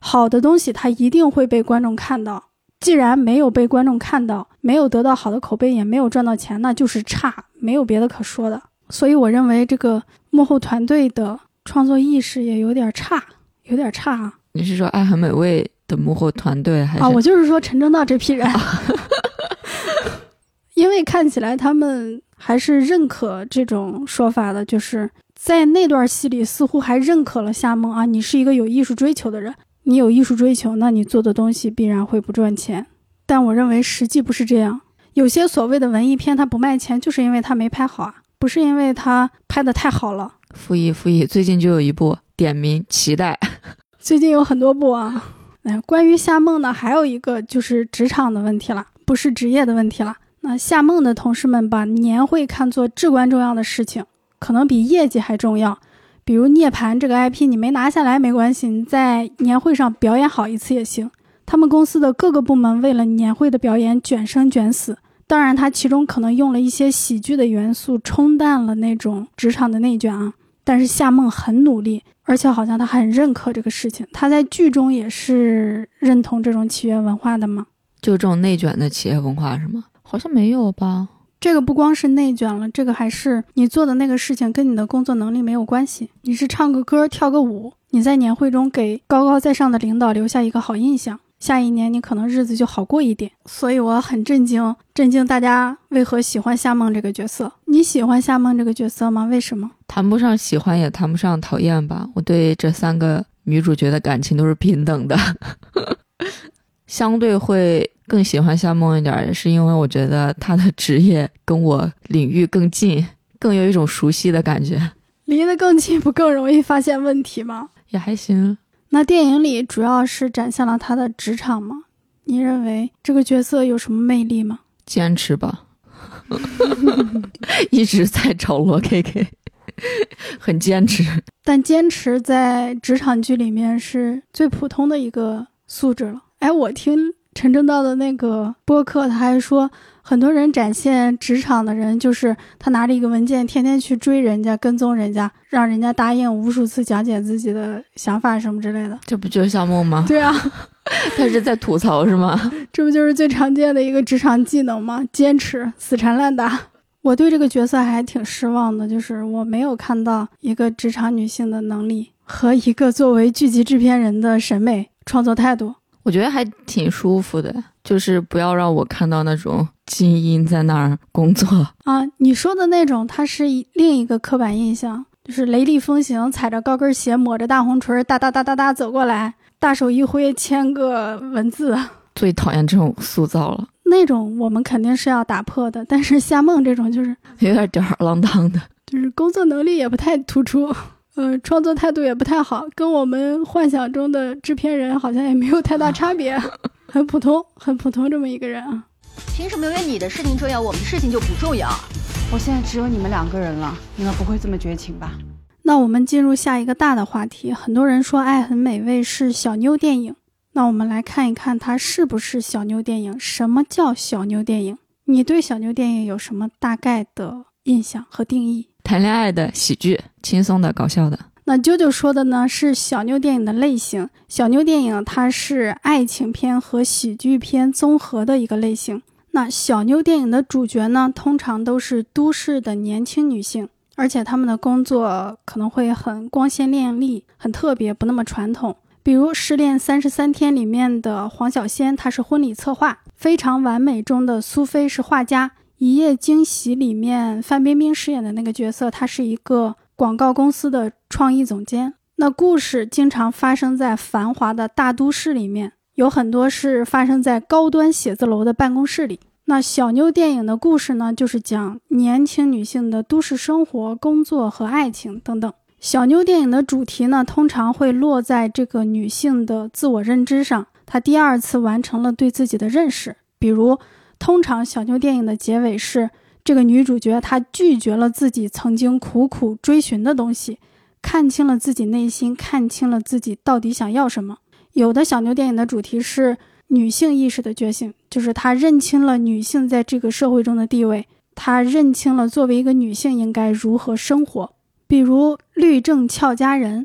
好的东西它一定会被观众看到，既然没有被观众看到，没有得到好的口碑，也没有赚到钱，那就是差，没有别的可说的。所以我认为这个幕后团队的创作意识也有点差，有点差啊。你是说《爱很美味》的幕后团队还是？啊，我就是说陈正道这批人。因为看起来他们还是认可这种说法的，就是在那段戏里似乎还认可了夏梦啊，你是一个有艺术追求的人，你有艺术追求，那你做的东西必然会不赚钱。但我认为实际不是这样，有些所谓的文艺片它不卖钱，就是因为它没拍好啊，不是因为他拍的太好了。复议复议，最近就有一部点名期待，最近有很多部啊。哎，关于夏梦呢，还有一个就是职场的问题了，不是职业的问题了。那夏梦的同事们把年会看作至关重要的事情，可能比业绩还重要，比如《涅槃》这个 IP，你没拿下来没关系，你在年会上表演好一次也行。他们公司的各个部门为了年会的表演卷生卷死，当然它其中可能用了一些喜剧的元素，冲淡了那种职场的内卷啊。但是夏梦很努力，而且好像他很认可这个事情。他在剧中也是认同这种企业文化的吗？就这种内卷的企业文化是吗？好像没有吧。这个不光是内卷了，这个还是你做的那个事情跟你的工作能力没有关系。你是唱个歌、跳个舞，你在年会中给高高在上的领导留下一个好印象，下一年你可能日子就好过一点。所以我很震惊，震惊大家为何喜欢夏梦这个角色？你喜欢夏梦这个角色吗？为什么？谈不上喜欢，也谈不上讨厌吧。我对这三个女主角的感情都是平等的，相对会。更喜欢夏梦一点，也是因为我觉得她的职业跟我领域更近，更有一种熟悉的感觉。离得更近，不更容易发现问题吗？也还行。那电影里主要是展现了他的职场吗？你认为这个角色有什么魅力吗？坚持吧，一直在找罗 K K，很坚持。但坚持在职场剧里面是最普通的一个素质了。哎，我听。陈正道的那个播客，他还说，很多人展现职场的人，就是他拿着一个文件，天天去追人家，跟踪人家，让人家答应无数次讲解自己的想法什么之类的。这不就是夏梦吗？对啊，他是在吐槽是吗？这不就是最常见的一个职场技能吗？坚持，死缠烂打。我对这个角色还挺失望的，就是我没有看到一个职场女性的能力和一个作为剧集制片人的审美创作态度。我觉得还挺舒服的，就是不要让我看到那种精英在那儿工作啊。你说的那种，它是另一个刻板印象，就是雷厉风行，踩着高跟鞋，抹着大红唇，哒哒哒哒哒走过来，大手一挥，签个文字。最讨厌这种塑造了，那种我们肯定是要打破的。但是夏梦这种就是有点吊儿郎当的，就是工作能力也不太突出。呃，创作态度也不太好，跟我们幻想中的制片人好像也没有太大差别，很普通，很普通这么一个人啊。凭什么因为你的事情重要，我们的事情就不重要？我现在只有你们两个人了，你们不会这么绝情吧？那我们进入下一个大的话题。很多人说《爱很美味》是小妞电影，那我们来看一看它是不是小妞电影？什么叫小妞电影？你对小妞电影有什么大概的印象和定义？谈恋爱的喜剧，轻松的、搞笑的。那啾啾说的呢是小妞电影的类型。小妞电影它是爱情片和喜剧片综合的一个类型。那小妞电影的主角呢，通常都是都市的年轻女性，而且她们的工作可能会很光鲜亮丽、很特别，不那么传统。比如《失恋三十三天》里面的黄小仙，她是婚礼策划；《非常完美》中的苏菲是画家。一夜惊喜里面，范冰冰饰演的那个角色，她是一个广告公司的创意总监。那故事经常发生在繁华的大都市里面，有很多是发生在高端写字楼的办公室里。那小妞电影的故事呢，就是讲年轻女性的都市生活、工作和爱情等等。小妞电影的主题呢，通常会落在这个女性的自我认知上，她第二次完成了对自己的认识，比如。通常小妞电影的结尾是这个女主角她拒绝了自己曾经苦苦追寻的东西，看清了自己内心，看清了自己到底想要什么。有的小妞电影的主题是女性意识的觉醒，就是她认清了女性在这个社会中的地位，她认清了作为一个女性应该如何生活。比如《律政俏佳人》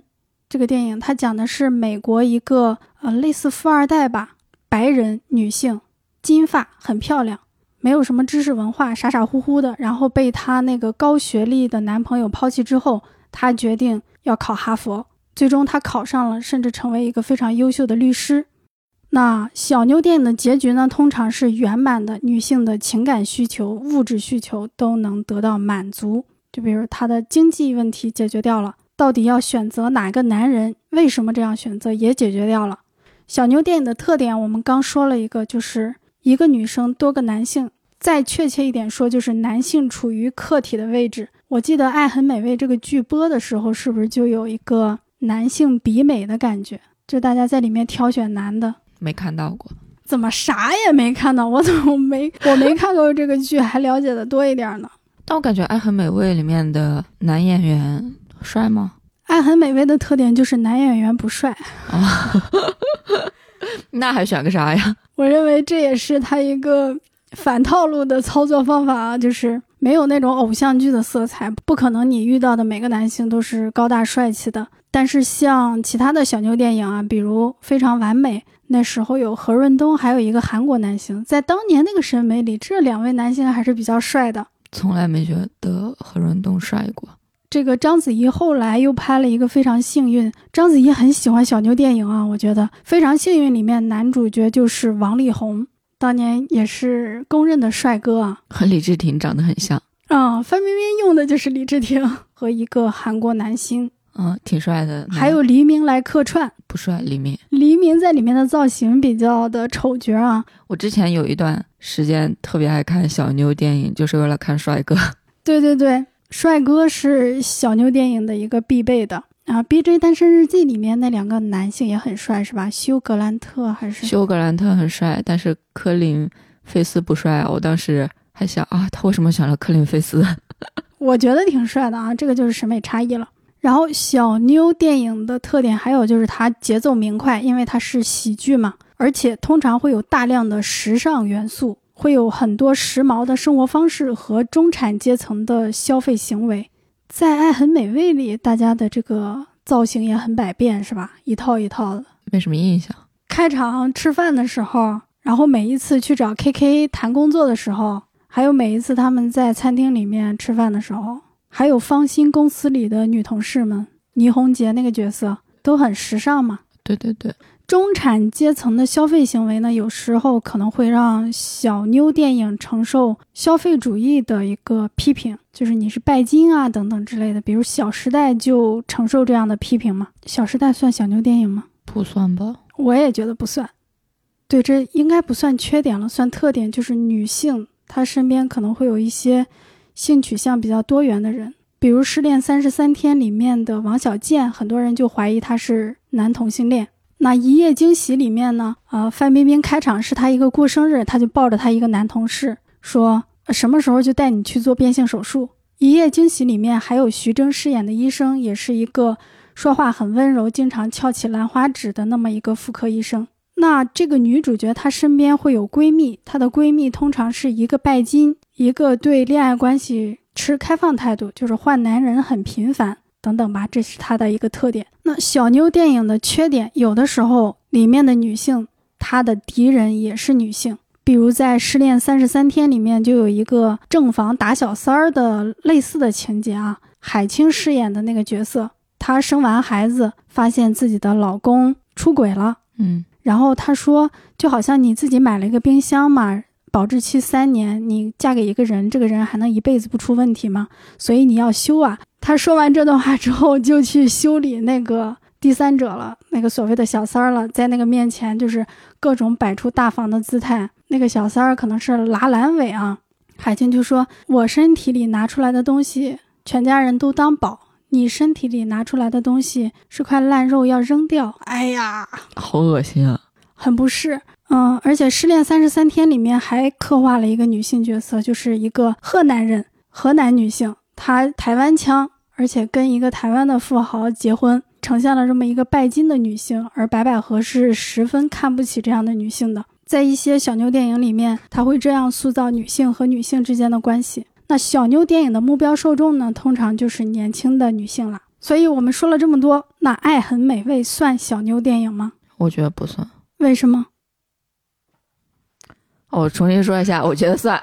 这个电影，它讲的是美国一个呃类似富二代吧，白人女性。金发很漂亮，没有什么知识文化，傻傻乎乎的。然后被她那个高学历的男朋友抛弃之后，她决定要考哈佛。最终她考上了，甚至成为一个非常优秀的律师。那小妞电影的结局呢？通常是圆满的，女性的情感需求、物质需求都能得到满足。就比如她的经济问题解决掉了，到底要选择哪个男人？为什么这样选择也解决掉了。小妞电影的特点，我们刚说了一个，就是。一个女生，多个男性，再确切一点说，就是男性处于客体的位置。我记得《爱很美味》这个剧播的时候，是不是就有一个男性比美的感觉？就大家在里面挑选男的，没看到过，怎么啥也没看到？我怎么没我没看过这个剧，还了解的多一点呢？但我感觉《爱很美味》里面的男演员帅吗？爱很美味的特点就是男演员不帅，啊，那还选个啥呀？我认为这也是他一个反套路的操作方法啊，就是没有那种偶像剧的色彩，不可能你遇到的每个男性都是高大帅气的。但是像其他的小妞电影啊，比如《非常完美》，那时候有何润东，还有一个韩国男星，在当年那个审美里，这两位男星还是比较帅的。从来没觉得何润东帅过。这个章子怡后来又拍了一个《非常幸运》，章子怡很喜欢小妞电影啊，我觉得《非常幸运》里面男主角就是王力宏，当年也是公认的帅哥啊。和李治廷长得很像，啊、范冰冰用的就是李治廷和一个韩国男星，嗯，挺帅的。还有黎明来客串。不帅黎明。黎明在里面的造型比较的丑角啊，我之前有一段时间特别爱看小妞电影，就是为了看帅哥。对对对，帅哥是小妞电影的一个必备的啊。《B.J. 单身日记》里面那两个男性也很帅，是吧？休格兰特还是休格兰特很帅，但是科林费斯不帅啊。我当时还想啊，他为什么选了科林费斯？我觉得挺帅的啊，这个就是审美差异了。然后小妞电影的特点还有就是它节奏明快，因为它是喜剧嘛，而且通常会有大量的时尚元素，会有很多时髦的生活方式和中产阶层的消费行为。在《爱很美味》里，大家的这个造型也很百变，是吧？一套一套的。没什么印象。开场吃饭的时候，然后每一次去找 KK 谈工作的时候，还有每一次他们在餐厅里面吃饭的时候，还有方心公司里的女同事们，倪虹洁那个角色都很时尚嘛。对对对，中产阶层的消费行为呢，有时候可能会让小妞电影承受消费主义的一个批评，就是你是拜金啊等等之类的。比如《小时代》就承受这样的批评嘛。《小时代》算小妞电影吗？不算吧。我也觉得不算。对，这应该不算缺点了，算特点，就是女性她身边可能会有一些性取向比较多元的人，比如《失恋三十三天》里面的王小贱，很多人就怀疑他是男同性恋。那《一夜惊喜》里面呢，呃，范冰冰开场是她一个过生日，她就抱着她一个男同事说，什么时候就带你去做变性手术。《一夜惊喜》里面还有徐峥饰演的医生，也是一个说话很温柔，经常翘起兰花指的那么一个妇科医生。那这个女主角她身边会有闺蜜，她的闺蜜通常是一个拜金，一个对恋爱关系持开放态度，就是换男人很频繁等等吧，这是她的一个特点。那小妞电影的缺点，有的时候里面的女性她的敌人也是女性，比如在《失恋三十三天》里面就有一个正房打小三儿的类似的情节啊，海清饰演的那个角色，她生完孩子发现自己的老公出轨了。嗯，然后她说，就好像你自己买了一个冰箱嘛，保质期三年，你嫁给一个人，这个人还能一辈子不出问题吗？所以你要修啊。他说完这段话之后，就去修理那个第三者了，那个所谓的小三儿了，在那个面前就是各种摆出大方的姿态。那个小三儿可能是拉阑尾啊。海清就说：“我身体里拿出来的东西，全家人都当宝。”你身体里拿出来的东西是块烂肉，要扔掉。哎呀，好恶心啊！很不适。嗯，而且《失恋三十三天》里面还刻画了一个女性角色，就是一个河南人，河南女性，她台湾腔，而且跟一个台湾的富豪结婚，呈现了这么一个拜金的女性。而白百合是十分看不起这样的女性的，在一些小妞电影里面，她会这样塑造女性和女性之间的关系。那小妞电影的目标受众呢，通常就是年轻的女性啦。所以我们说了这么多，那《爱很美味》算小妞电影吗？我觉得不算。为什么？哦我重新说一下，我觉得算。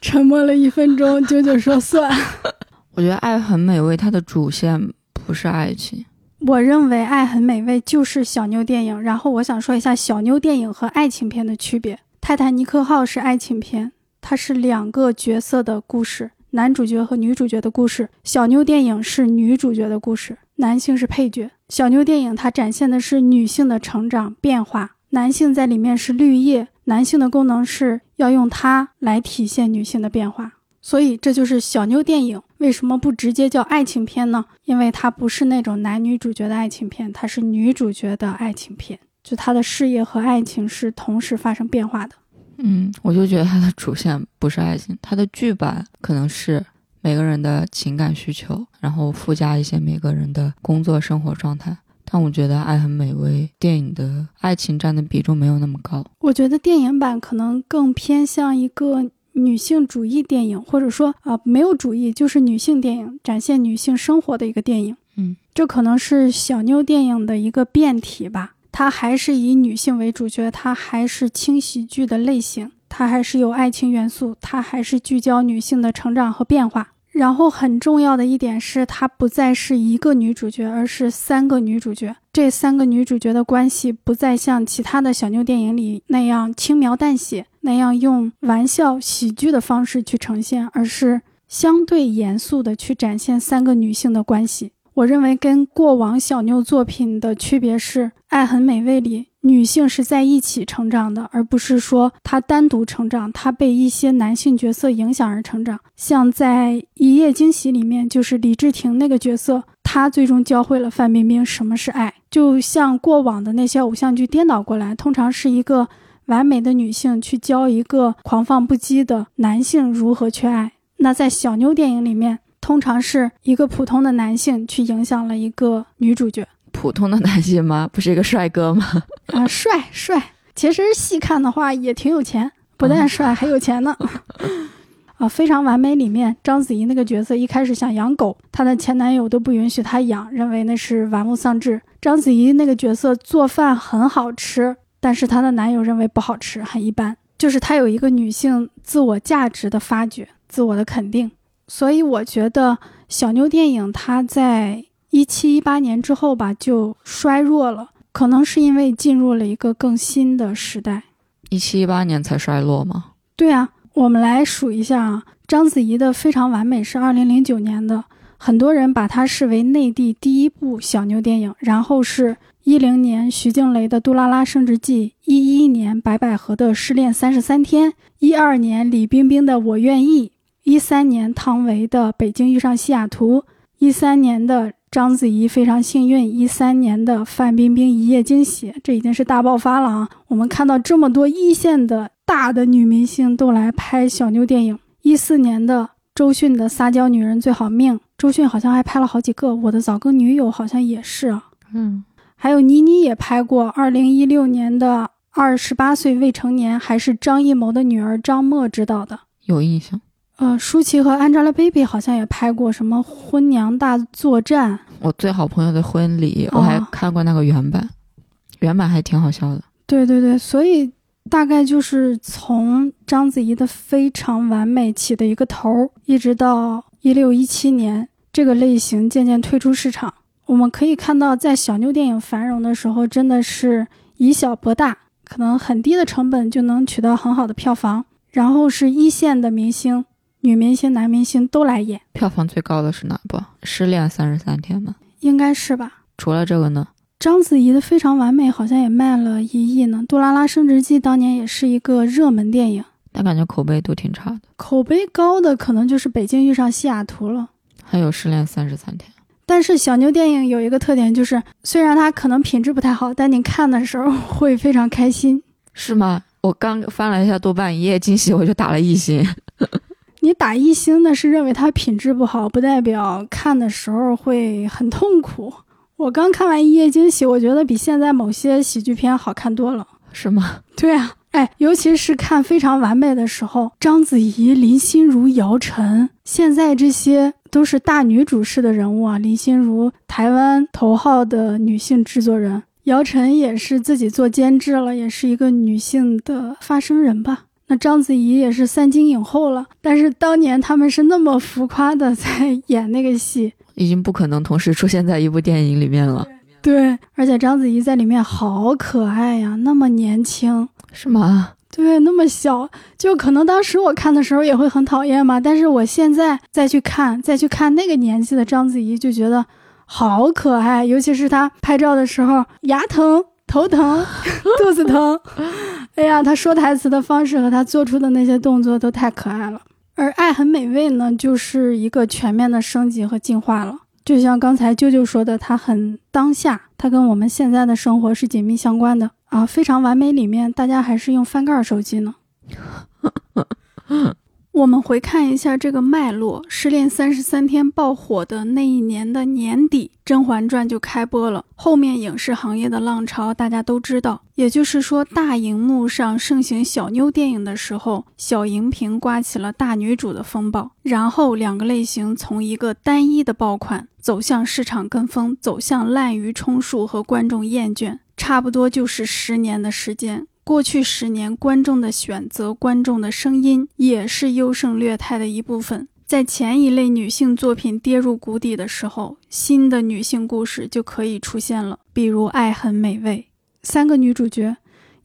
沉默了一分钟，九九说算。我觉得《爱很美味》它的主线不是爱情。我认为《爱很美味》就是小妞电影。然后我想说一下小妞电影和爱情片的区别。《泰坦尼克号》是爱情片，它是两个角色的故事，男主角和女主角的故事。小妞电影是女主角的故事，男性是配角。小妞电影它展现的是女性的成长变化，男性在里面是绿叶，男性的功能是要用它来体现女性的变化。所以这就是小妞电影为什么不直接叫爱情片呢？因为它不是那种男女主角的爱情片，它是女主角的爱情片，就她的事业和爱情是同时发生变化的。嗯，我就觉得它的主线不是爱情，它的剧版可能是，每个人的情感需求，然后附加一些每个人的工作生活状态。但我觉得《爱很美味》电影的爱情占的比重没有那么高。我觉得电影版可能更偏向一个女性主义电影，或者说啊、没有主义，就是女性电影，展现女性生活的一个电影。嗯，这可能是小妞电影的一个变体吧。它还是以女性为主角，它还是轻喜剧的类型，它还是有爱情元素，它还是聚焦女性的成长和变化。然后很重要的一点是，它不再是一个女主角，而是三个女主角。这三个女主角的关系不再像其他的小妞电影里那样轻描淡写，那样用玩笑喜剧的方式去呈现，而是相对严肃的去展现三个女性的关系。我认为跟过往小妞作品的区别是，《爱很美味》里女性是在一起成长的，而不是说她单独成长，她被一些男性角色影响而成长。像在《一夜惊喜》里面，就是李治廷那个角色，她最终教会了范冰冰什么是爱。就像过往的那些偶像剧颠倒过来，通常是一个完美的女性去教一个狂放不羁的男性如何去爱。那在小妞电影里面，通常是一个普通的男性去影响了一个女主角。普通的男性吗？不是一个帅哥吗？啊，帅帅！其实细看的话也挺有钱，不但帅还有钱呢。啊，非常完美里面，章子怡那个角色一开始想养狗，她的前男友都不允许她养，认为那是玩物丧志。章子怡那个角色做饭很好吃，但是她的男友认为不好吃，很一般。就是她有一个女性自我价值的发掘，自我的肯定。所以我觉得小妞电影它在一七一八年之后吧就衰弱了。可能是因为进入了一个更新的时代。一七一八年才衰落吗？对啊，我们来数一下啊，章子怡的《非常完美》是二零零九年的，很多人把它视为内地第一部小妞电影。然后是一零年徐静蕾的《杜拉拉升职记》，一一年白百合的《失恋三十三天》，一二年李冰冰的《我愿意》，一三年汤唯的《北京遇上西雅图》，一三年的。章子怡非常幸运，一三年的范冰冰一夜惊喜，这已经是大爆发了啊！我们看到这么多一线的大的女明星都来拍小妞电影。一四年的周迅的《撒娇女人最好命》，周迅好像还拍了好几个，《我的早更女友》好像也是啊。嗯，还有倪妮也拍过。二零一六年的《二十八岁未成年》，还是张艺谋的女儿张默执导的，有印象。呃，舒淇和 Angelababy 好像也拍过什么《婚娘大作战》。我最好朋友的婚礼，哦我还看过那个原版，原版还挺好笑的。对对对，所以大概就是从章子怡的《非常完美》起的一个头儿，一直到一六一七年，这个类型渐渐退出市场。我们可以看到，在小妞电影繁荣的时候，真的是以小博大，可能很低的成本就能取到很好的票房，然后是一线的明星。女明星、男明星都来演，票房最高的是哪部？《失恋三十三天》吗？应该是吧？除了这个呢？章子怡的《非常完美》好像也卖了一亿呢，《杜拉拉升职记》当年也是一个热门电影，但感觉口碑都挺差的。口碑高的可能就是《北京遇上西雅图》了。还有《失恋三十三天》，但是小牛电影有一个特点，就是虽然它可能品质不太好，但你看的时候会非常开心。是吗？我刚翻了一下豆瓣，一夜惊喜我就打了一星。你打一星的是认为它品质不好，不代表看的时候会很痛苦。我刚看完《一夜惊喜》，我觉得比现在某些喜剧片好看多了。是吗？对啊，哎，尤其是看《非常完美》的时候，章子怡、林心如、姚晨，现在这些都是大女主式的人物啊。林心如，台湾头号的女性制作人；姚晨也是自己做监制了，也是一个女性的发声人吧。那章子怡也是三金影后了，但是当年他们是那么浮夸的在 演那个戏，已经不可能同时出现在一部电影里面了，对，而且章子怡在里面好可爱呀，那么年轻，是吗？对，那么小，就可能当时我看的时候也会很讨厌嘛，但是我现在再去看，再去看那个年纪的章子怡，就觉得好可爱，尤其是她拍照的时候，牙疼、头疼、肚子疼，哎呀，他说台词的方式和他做出的那些动作都太可爱了。而《爱很美味》呢，就是一个全面的升级和进化了。就像刚才啾啾说的，它很当下，它跟我们现在的生活是紧密相关的啊。非常完美里面，大家还是用翻盖手机呢。我们回看一下这个脉络，《失恋三十三天》爆火的那一年的年底，《甄嬛传》就开播了。后面影视行业的浪潮大家都知道，也就是说，大荧幕上盛行小妞电影的时候，小荧屏刮起了大女主的风暴。然后两个类型从一个单一的爆款走向市场跟风，走向滥竽充数和观众厌倦，差不多就是十年的时间。过去十年，观众的选择、观众的声音，也是优胜劣汰的一部分。在前一类女性作品跌入谷底的时候，新的女性故事就可以出现了，比如《爱很美味》，三个女主角，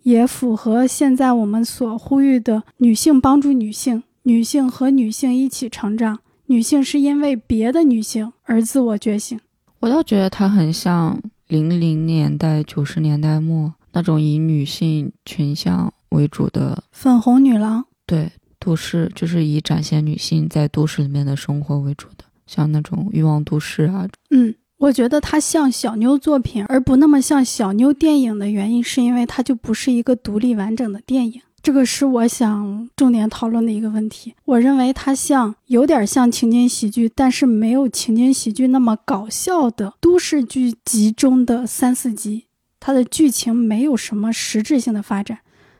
也符合现在我们所呼吁的女性帮助女性，女性和女性一起成长，女性是因为别的女性而自我觉醒。我倒觉得它很像零零年代、九十年代末。那种以女性群像为主的粉红女郎，对都市就是以展现女性在都市里面的生活为主的，像那种欲望都市啊。嗯，我觉得它像小妞作品，而不那么像小妞电影的原因，是因为它就不是一个独立完整的电影。这个是我想重点讨论的一个问题。我认为它像有点像情景喜剧，但是没有情景喜剧那么搞笑的都市剧集中的三四集。它的剧情没有什么实质性的发展，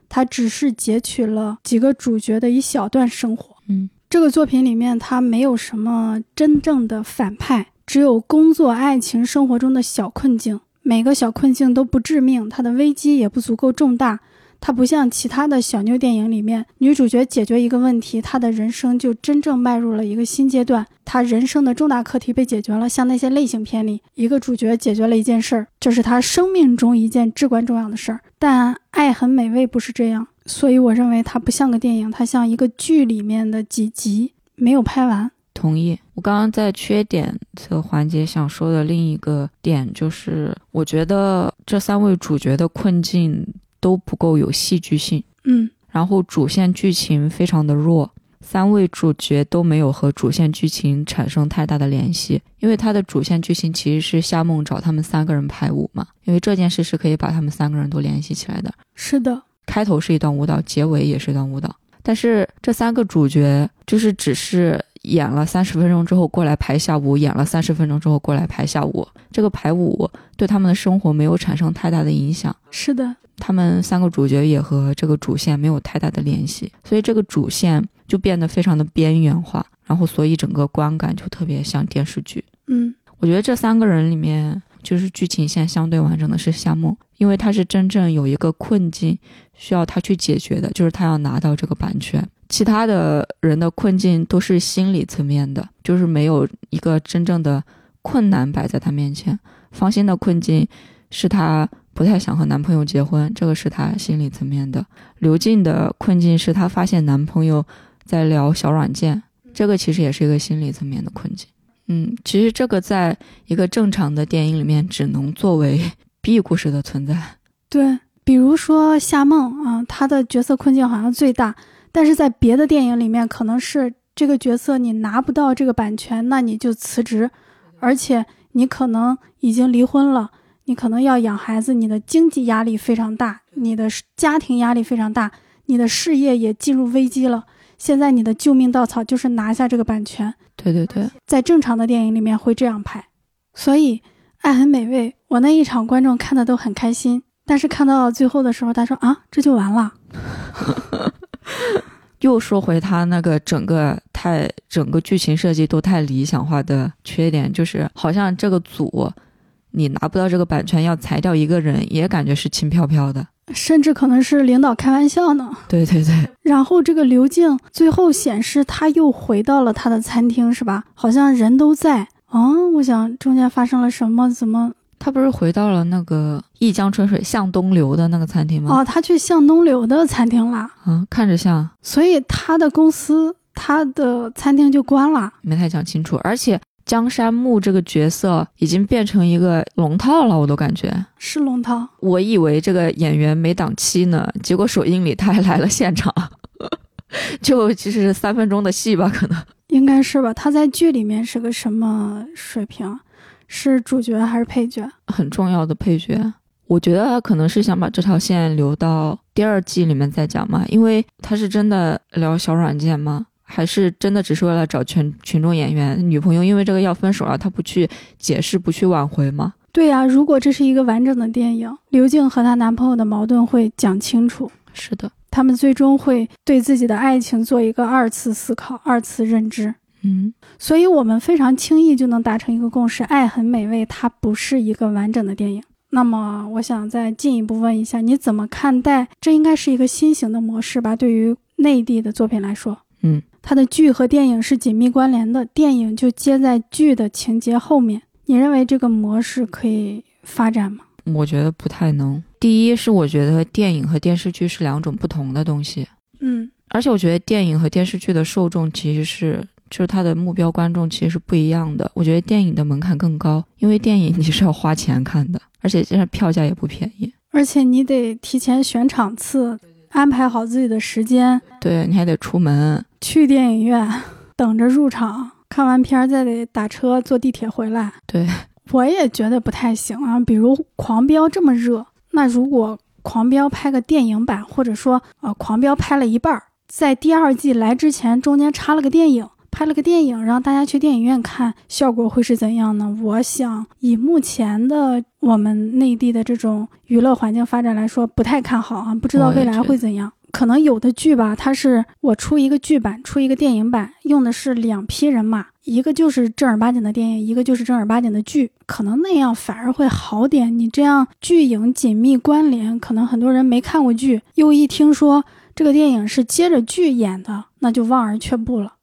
它只是截取了几个主角的一小段生活。嗯，这个作品里面它没有什么真正的反派，只有工作、爱情、生活中的小困境，每个小困境都不致命，它的危机也不足够重大。它不像其他的小妞电影里面，女主角解决一个问题，她的人生就真正迈入了一个新阶段，她人生的重大课题被解决了。像那些类型片里，一个主角解决了一件事儿，这是他生命中一件至关重要的事儿。但《爱很美味》不是这样，所以我认为它不像个电影，它像一个剧里面的几集没有拍完。同意。我刚刚在缺点这个环节想说的另一个点就是，我觉得这三位主角的困境。都不够有戏剧性，嗯，然后主线剧情非常的弱，三位主角都没有和主线剧情产生太大的联系，因为他的主线剧情其实是夏梦找他们三个人排舞嘛，因为这件事是可以把他们三个人都联系起来的。是的，开头是一段舞蹈，结尾也是一段舞蹈，但是这三个主角就是只是演了三十分钟之后过来排下舞，演了三十分钟之后过来排下舞，这个排舞对他们的生活没有产生太大的影响。是的。他们三个主角也和这个主线没有太大的联系，所以这个主线就变得非常的边缘化，然后所以整个观感就特别像电视剧。嗯，我觉得这三个人里面，就是剧情线相对完整的是夏梦，因为他是真正有一个困境需要他去解决的，就是他要拿到这个版权。其他的人的困境都是心理层面的，就是没有一个真正的困难摆在他面前。方心的困境是他。不太想和男朋友结婚，这个是她心理层面的。刘静的困境是她发现男朋友在聊小软件，这个其实也是一个心理层面的困境。嗯，其实这个在一个正常的电影里面只能作为 B 故事的存在。对，比如说夏梦啊，她的角色困境好像最大，但是在别的电影里面可能是这个角色你拿不到这个版权，那你就辞职，而且你可能已经离婚了。你可能要养孩子，你的经济压力非常大，你的家庭压力非常大，你的事业也进入危机了。现在你的救命稻草就是拿下这个版权。对对对，在正常的电影里面会这样拍，所以《爱很美味》，我那一场观众看的都很开心，但是看到最后的时候，他说啊，这就完了。又说回他那个整个太整个剧情设计都太理想化的缺点，就是好像这个组。你拿不到这个版权，要裁掉一个人，也感觉是轻飘飘的，甚至可能是领导开玩笑呢。对对对。然后这个刘静最后显示他又回到了他的餐厅，是吧？好像人都在啊。我想中间发生了什么？怎么他不是回到了那个一江春水向东流的那个餐厅吗？哦，他去向东流的餐厅了。嗯，看着像。所以他的公司，他的餐厅就关了。没太讲清楚，而且。江山木这个角色已经变成一个龙套了，我都感觉是龙套。我以为这个演员没档期呢，结果首映礼他还来了现场，就其实三分钟的戏吧，可能应该是吧。他在剧里面是个什么水平？是主角还是配角？很重要的配角。我觉得他可能是想把这条线留到第二季里面再讲嘛，因为他是真的聊小软件吗？还是真的只是为了找群群众演员？女朋友因为这个要分手了，他不去解释，不去挽回吗？对呀、如果这是一个完整的电影，刘静和她男朋友的矛盾会讲清楚，是的，他们最终会对自己的爱情做一个二次思考、二次认知。嗯，所以，我们非常轻易就能达成一个共识：《爱很美味》它不是一个完整的电影。那么，我想再进一步问一下，你怎么看待？这应该是一个新型的模式吧？对于内地的作品来说，嗯，它的剧和电影是紧密关联的，电影就接在剧的情节后面。你认为这个模式可以发展吗？我觉得不太能。第一是我觉得电影和电视剧是两种不同的东西，嗯而且我觉得电影和电视剧的受众其实是。就是它的目标观众其实是不一样的。我觉得电影的门槛更高，因为电影你是要花钱看的，而且现在票价也不便宜。而且你得提前选场次，安排好自己的时间，对你还得出门，去电影院 等着入场，看完片儿再得打车坐地铁回来。对，我也觉得不太行啊。比如《狂飙》这么热，那如果《狂飙》拍个电影版，或者说呃，《狂飙》拍了一半儿，在第二季来之前中间插了个电影。拍了个电影，让大家去电影院看，效果会是怎样呢？我想，以目前的我们内地的这种娱乐环境发展来说，不太看好啊，不知道未来会怎样。可能有的剧吧，它是我出一个剧版，出一个电影版，用的是两批人马，一个就是正儿八经的电影，一个就是正儿八经的剧，可能那样反而会好点。你这样剧影紧密关联，可能很多人没看过剧，又一听说这个电影是接着剧演的，那就望而却步了。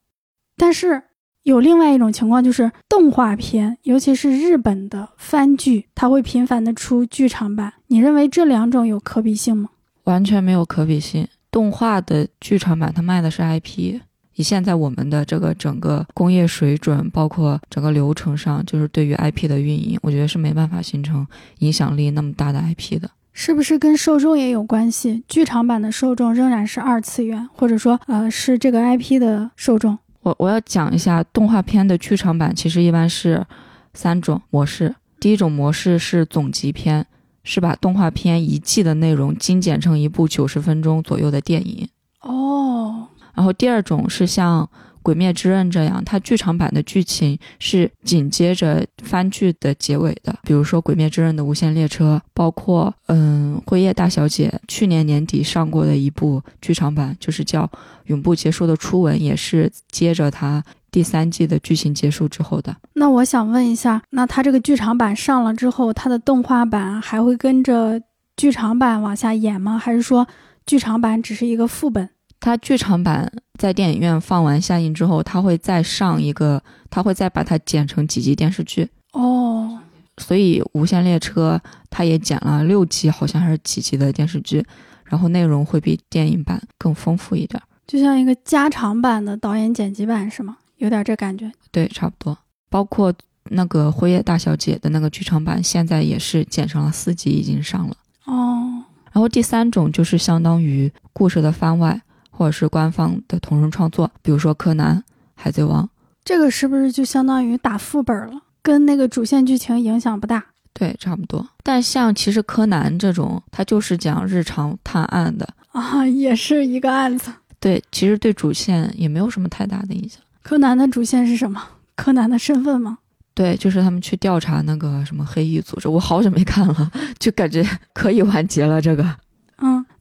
但是有另外一种情况，就是动画片，尤其是日本的番剧，它会频繁的出剧场版。你认为这两种有可比性吗？完全没有可比性。动画的剧场版它卖的是 IP，以现在我们的这个整个工业水准，包括整个流程上，就是对于 IP 的运营，我觉得是没办法形成影响力那么大的 IP 的。是不是跟受众也有关系？剧场版的受众仍然是二次元，或者说呃是这个 IP 的受众。我我要讲一下动画片的剧场版，其实一般是三种模式。第一种模式是总集篇，是把动画片一季的内容精简成一部九十分钟左右的电影。哦，然后第二种是像《鬼灭之刃》这样，它剧场版的剧情是紧接着番剧的结尾的，比如说《鬼灭之刃》的无限列车，包括嗯《辉夜大小姐》去年年底上过的一部剧场版，就是叫《永不结束的初吻》，也是接着它第三季的剧情结束之后的。那我想问一下，那它这个剧场版上了之后，它的动画版还会跟着剧场版往下演吗？还是说剧场版只是一个副本？它剧场版在电影院放完下映之后，它会再上一个，它会再把它剪成几集电视剧。哦，所以《无限列车》它也剪了六集，好像还是几集的电视剧，然后内容会比电影版更丰富一点。就像一个加长版的导演剪辑版是吗？有点这感觉。对，差不多。包括那个《辉夜大小姐》的那个剧场版，现在也是剪成了四集，已经上了。哦，然后第三种就是相当于故事的番外，或者是官方的同人创作，比如说《柯南》《海贼王》。这个是不是就相当于打副本了？跟那个主线剧情影响不大。对，差不多。但像其实柯南这种，它就是讲日常探案的啊，也是一个案子。对，其实对主线也没有什么太大的影响。柯南的主线是什么？柯南的身份吗？对，就是他们去调查那个什么黑衣组织。我好久没看了，就感觉可以完结了。这个，嗯，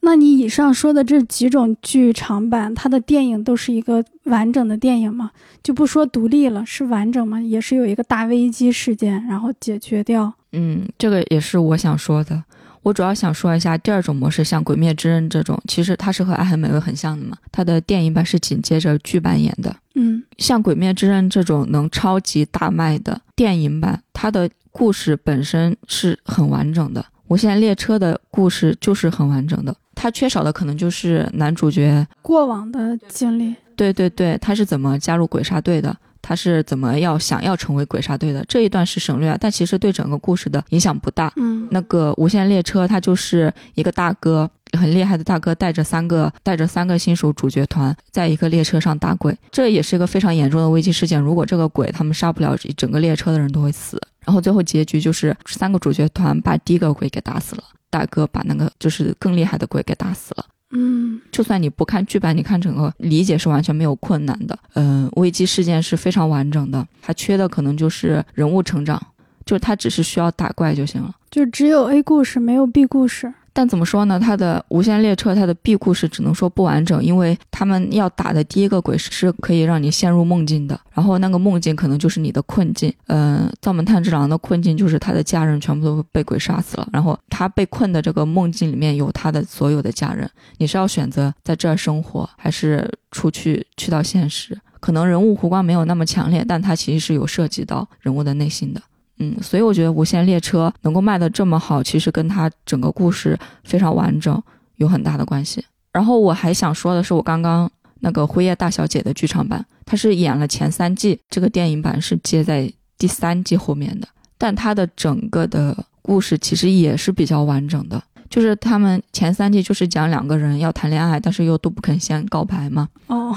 那你以上说的这几种剧场版，它的电影都是一个完整的电影吗？就不说独立了，是完整吗？也是有一个大危机事件，然后解决掉。嗯，这个也是我想说的。我主要想说一下第二种模式，像《鬼灭之刃》这种，其实它是和《爱很美味》很像的嘛。它的电影版是紧接着剧版演的。嗯，像《鬼灭之刃》这种能超级大卖的电影版，它的故事本身是很完整的。《无限列车》的故事就是很完整的，它缺少的可能就是男主角过往的经历。对对对，他是怎么加入鬼杀队的？他是怎么要想要成为鬼杀队的？这一段是省略，但其实对整个故事的影响不大。嗯，那个无限列车，它就是一个大哥，很厉害的大哥，带着三个带着三个新手主角团，在一个列车上打鬼，这也是一个非常严重的危机事件。如果这个鬼他们杀不了，整个列车的人都会死。然后最后结局就是三个主角团把第一个鬼给打死了，大哥把那个就是更厉害的鬼给打死了。嗯就算你不看剧本，你看整个理解是完全没有困难的。嗯、危机事件是非常完整的，它缺的可能就是人物成长，就是它只是需要打怪就行了。就只有 A 故事没有 B 故事。但怎么说呢？它的无限列车，它的 B 故事只能说不完整，因为他们要打的第一个鬼是可以让你陷入梦境的，然后那个梦境可能就是你的困境。嗯、藏本炭治郎的困境就是他的家人全部都被鬼杀死了，然后他被困的这个梦境里面有他的所有的家人。你是要选择在这儿生活，还是出去去到现实？可能人物弧光没有那么强烈，但它其实是有涉及到人物的内心的。嗯，所以我觉得《无限列车》能够卖得这么好，其实跟它整个故事非常完整有很大的关系。然后我还想说的是，我刚刚那个《辉夜大小姐》的剧场版，它是演了前三季，这个电影版是接在第三季后面的，但它的整个的故事其实也是比较完整的。就是他们前三季就是讲两个人要谈恋爱，但是又都不肯先告白嘛。哦，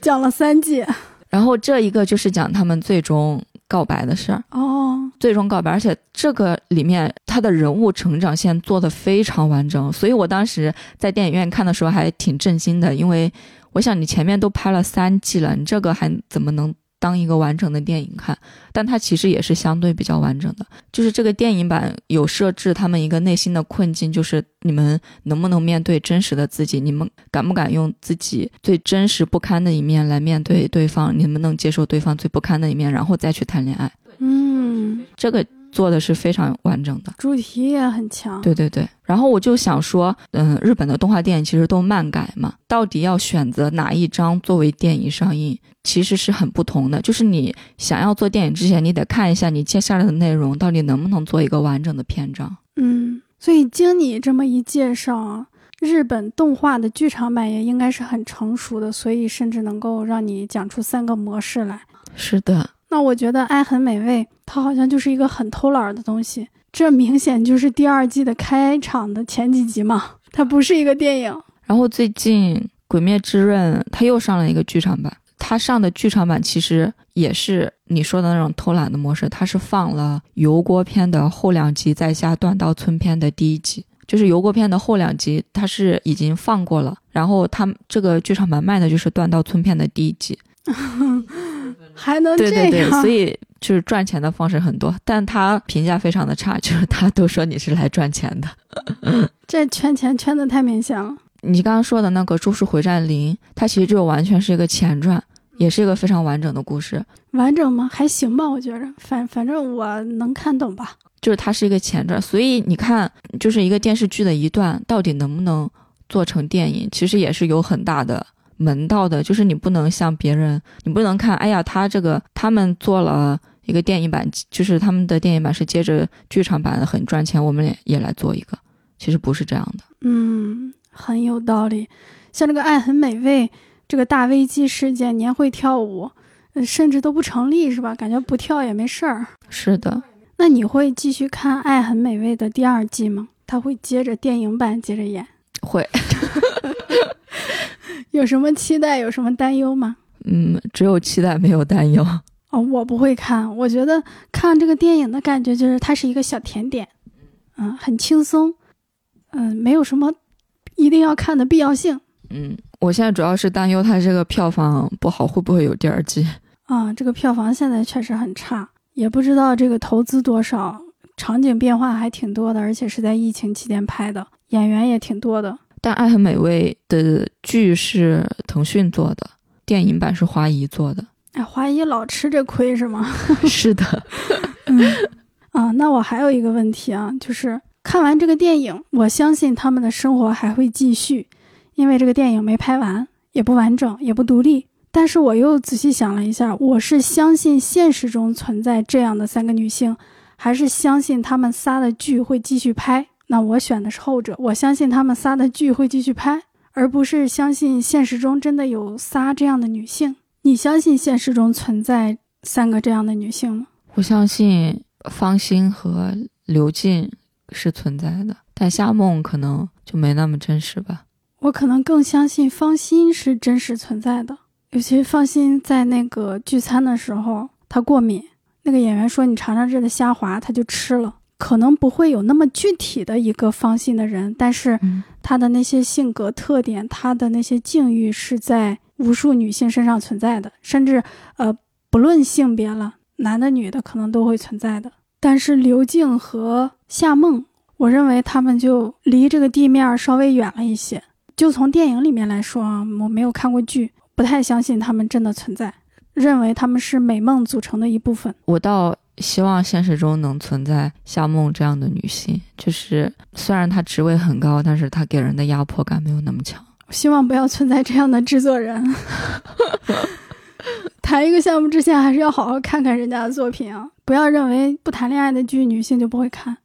讲了三季。然后这一个就是讲他们最终告白的事儿。哦，最终告白，而且这个里面他的人物成长线做的非常完整，所以我当时在电影院看的时候还挺震惊的，因为我想你前面都拍了三季了，你这个还怎么能当一个完整的电影看？但它其实也是相对比较完整的，就是这个电影版有设置他们一个内心的困境，就是你们能不能面对真实的自己，你们敢不敢用自己最真实不堪的一面来面对对方，你们能接受对方最不堪的一面，然后再去谈恋爱？嗯，这个做的是非常完整的。主题也很强。对对对，然后我就想说，嗯，日本的动画电影其实都漫改嘛，到底要选择哪一张作为电影上映，其实是很不同的。就是你想要做电影之前，你得看一下你接下来的内容到底能不能做一个完整的篇章。嗯，所以经你这么一介绍啊，日本动画的剧场版也应该是很成熟的，所以甚至能够让你讲出三个模式来。是的，那我觉得《爱很美味》它好像就是一个很偷懒儿的东西，这明显就是第二季的开场的前几集嘛，它不是一个电影。然后最近《鬼灭之刃》它又上了一个剧场版，它上的剧场版其实也是你说的那种偷懒的模式，它是放了油锅篇的后两集，再加断刀村篇的第一集。就是油锅篇的后两集，它是已经放过了，然后它这个剧场版卖的就是断刀村片的第一集。还能这样？对对对，所以就是赚钱的方式很多，但他评价非常的差，就是他都说你是来赚钱的。这圈钱圈的太明显了。你刚刚说的那个《咒术回战零》，它其实就完全是一个前传，也是一个非常完整的故事。完整吗？还行吧，我觉着，反反正我能看懂吧。就是它是一个前传，所以你看，就是一个电视剧的一段，到底能不能做成电影，其实也是有很大的门道的。就是你不能像别人，你不能看，哎呀，他这个他们做了一个电影版，就是他们的电影版是接着剧场版的，很赚钱，我们也也来做一个。其实不是这样的。嗯，很有道理。像这个《爱很美味》这个大危机事件，年会跳舞，呃甚至都不成立，是吧？感觉不跳也没事儿。是的，那你会继续看《爱很美味》的第二季吗？他会接着电影版接着演，会，有什么期待？有什么担忧吗？嗯，只有期待没有担忧。哦，我不会看。我觉得看这个电影的感觉就是它是一个小甜点，嗯，很轻松，嗯，没有什么一定要看的必要性嗯，我现在主要是担忧它这个票房不好，会不会有第二季？啊。这个票房现在确实很差，也不知道这个投资多少，场景变化还挺多的，而且是在疫情期间拍的，演员也挺多的。但《爱很美味》的剧是腾讯做的，电影版是华谊做的。哎，华谊老吃这亏是吗？是的，嗯啊，那我还有一个问题啊，就是看完这个电影，我相信他们的生活还会继续，因为这个电影没拍完，也不完整，也不独立。但是我又仔细想了一下，我是相信现实中存在这样的三个女性，还是相信他们仨的剧会继续拍？那我选的是后者，我相信他们仨的剧会继续拍，而不是相信现实中真的有仨这样的女性。你相信现实中存在三个这样的女性吗？我相信方心和刘静是存在的，但夏梦可能就没那么真实吧。我可能更相信方心是真实存在的，尤其是方心在那个聚餐的时候，她过敏，那个演员说你尝尝这个虾滑，她就吃了。可能不会有那么具体的一个方心的人，但是嗯他的那些性格特点，他的那些境遇是在无数女性身上存在的，甚至呃，不论性别了，男的女的可能都会存在的。但是刘静和夏梦，我认为他们就离这个地面稍微远了一些。就从电影里面来说啊，我没有看过剧，不太相信他们真的存在，认为他们是美梦组成的一部分。我倒希望现实中能存在夏梦这样的女性，就是虽然她职位很高，但是她给人的压迫感没有那么强。希望不要存在这样的制作人。谈一个项目之前，还是要好好看看人家的作品啊！不要认为不谈恋爱的剧女性就不会看。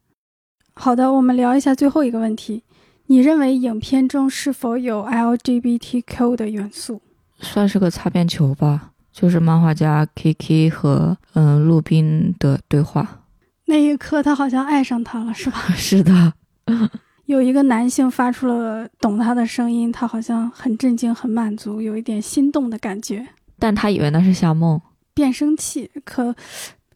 好的，我们聊一下最后一个问题：你认为影片中是否有 LGBTQ 的元素？算是个擦边球吧，就是漫画家 Kiki 和嗯陆滨的对话。那一刻，他好像爱上他了，是吧？是的，有一个男性发出了懂他的声音，他好像很震惊、很满足，有一点心动的感觉。但他以为那是夏梦。变声器，可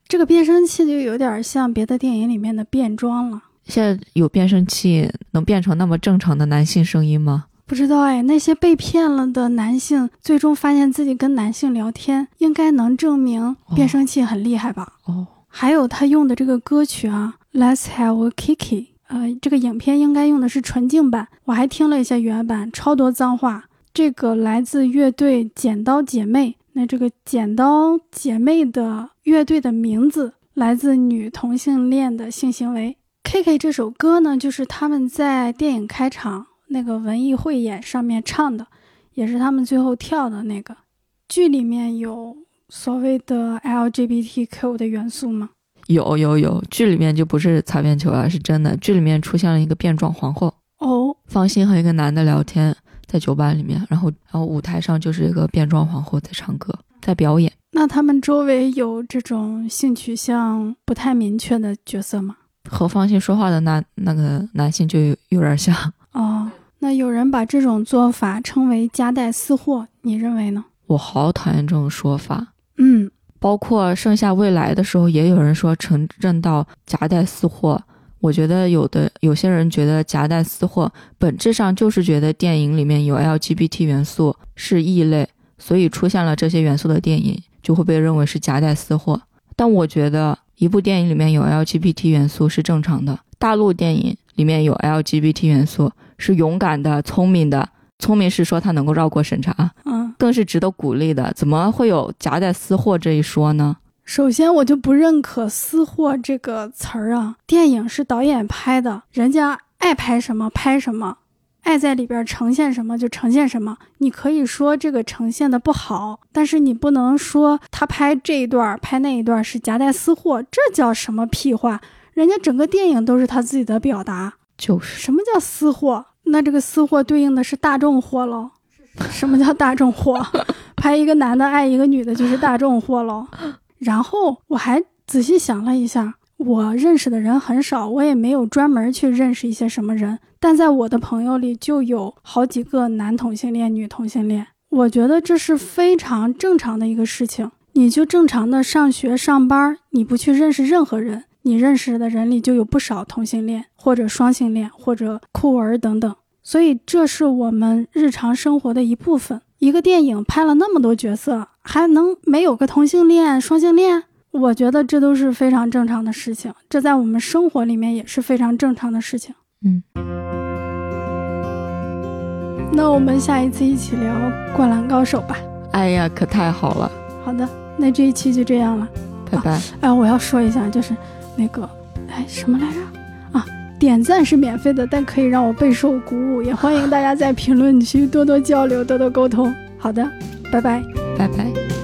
这个变声器就有点像别的电影里面的变装了。现在有变声器能变成那么正常的男性声音吗？不知道哎，那些被骗了的男性，最终发现自己跟男性聊天，应该能证明变声器很厉害吧？哦，还有他用的这个歌曲啊，Let's Have a Kiki，呃，这个影片应该用的是纯净版，我还听了一下原版，超多脏话。这个来自乐队剪刀姐妹，那这个剪刀姐妹的乐队的名字来自女同性恋的性行为。Kiki 这首歌呢，就是他们在电影开场那个文艺汇演上面唱的，也是他们最后跳的那个。剧里面有所谓的 LGBTQ 的元素吗？有有有，剧里面就不是擦边球了，是真的。剧里面出现了一个变装皇后，哦，方心和一个男的聊天，在酒吧里面，然后然后舞台上就是一个变装皇后在唱歌，在表演。那他们周围有这种性取向不太明确的角色吗？和方心说话的那那个男性就有有点像，哦，那有人把这种做法称为夹带私货，你认为呢？我好讨厌这种说法。嗯，包括盛夏未来的时候，也有人说陈正道夹带私货。我觉得有的有些人觉得夹带私货本质上就是觉得电影里面有 LGBT 元素是异类，所以出现了这些元素的电影就会被认为是夹带私货。但我觉得一部电影里面有 LGBT 元素是正常的，大陆电影里面有 LGBT 元素是勇敢的、聪明的。聪明是说他能够绕过审查，嗯，更是值得鼓励的。怎么会有夹带私货这一说呢？首先我就不认可“私货”这个词儿啊。电影是导演拍的，人家爱拍什么拍什么，爱在里边呈现什么就呈现什么。你可以说这个呈现的不好，但是你不能说他拍这一段拍那一段是夹带私货，这叫什么屁话？人家整个电影都是他自己的表达。就是什么叫私货？那这个私货对应的是大众货喽？什么叫大众货？拍一个男的爱一个女的就是大众货喽？然后我还仔细想了一下，我认识的人很少，我也没有专门去认识一些什么人，但在我的朋友里就有好几个男同性恋、女同性恋。我觉得这是非常正常的一个事情。你就正常的上学上班，你不去认识任何人，你认识的人里就有不少同性恋或者双性恋或者酷儿等等。所以这是我们日常生活的一部分。一个电影拍了那么多角色，还能没有个同性恋、双性恋？我觉得这都是非常正常的事情，这在我们生活里面也是非常正常的事情。嗯，那我们下一次一起聊《灌篮高手》吧。哎呀，可太好了！好的，那这一期就这样了。拜拜。哎，我要说一下，就是那个，哎，什么来着？啊，点赞是免费的，但可以让我备受鼓舞，也欢迎大家在评论区多多交流，多多沟通。好的，拜拜。拜拜。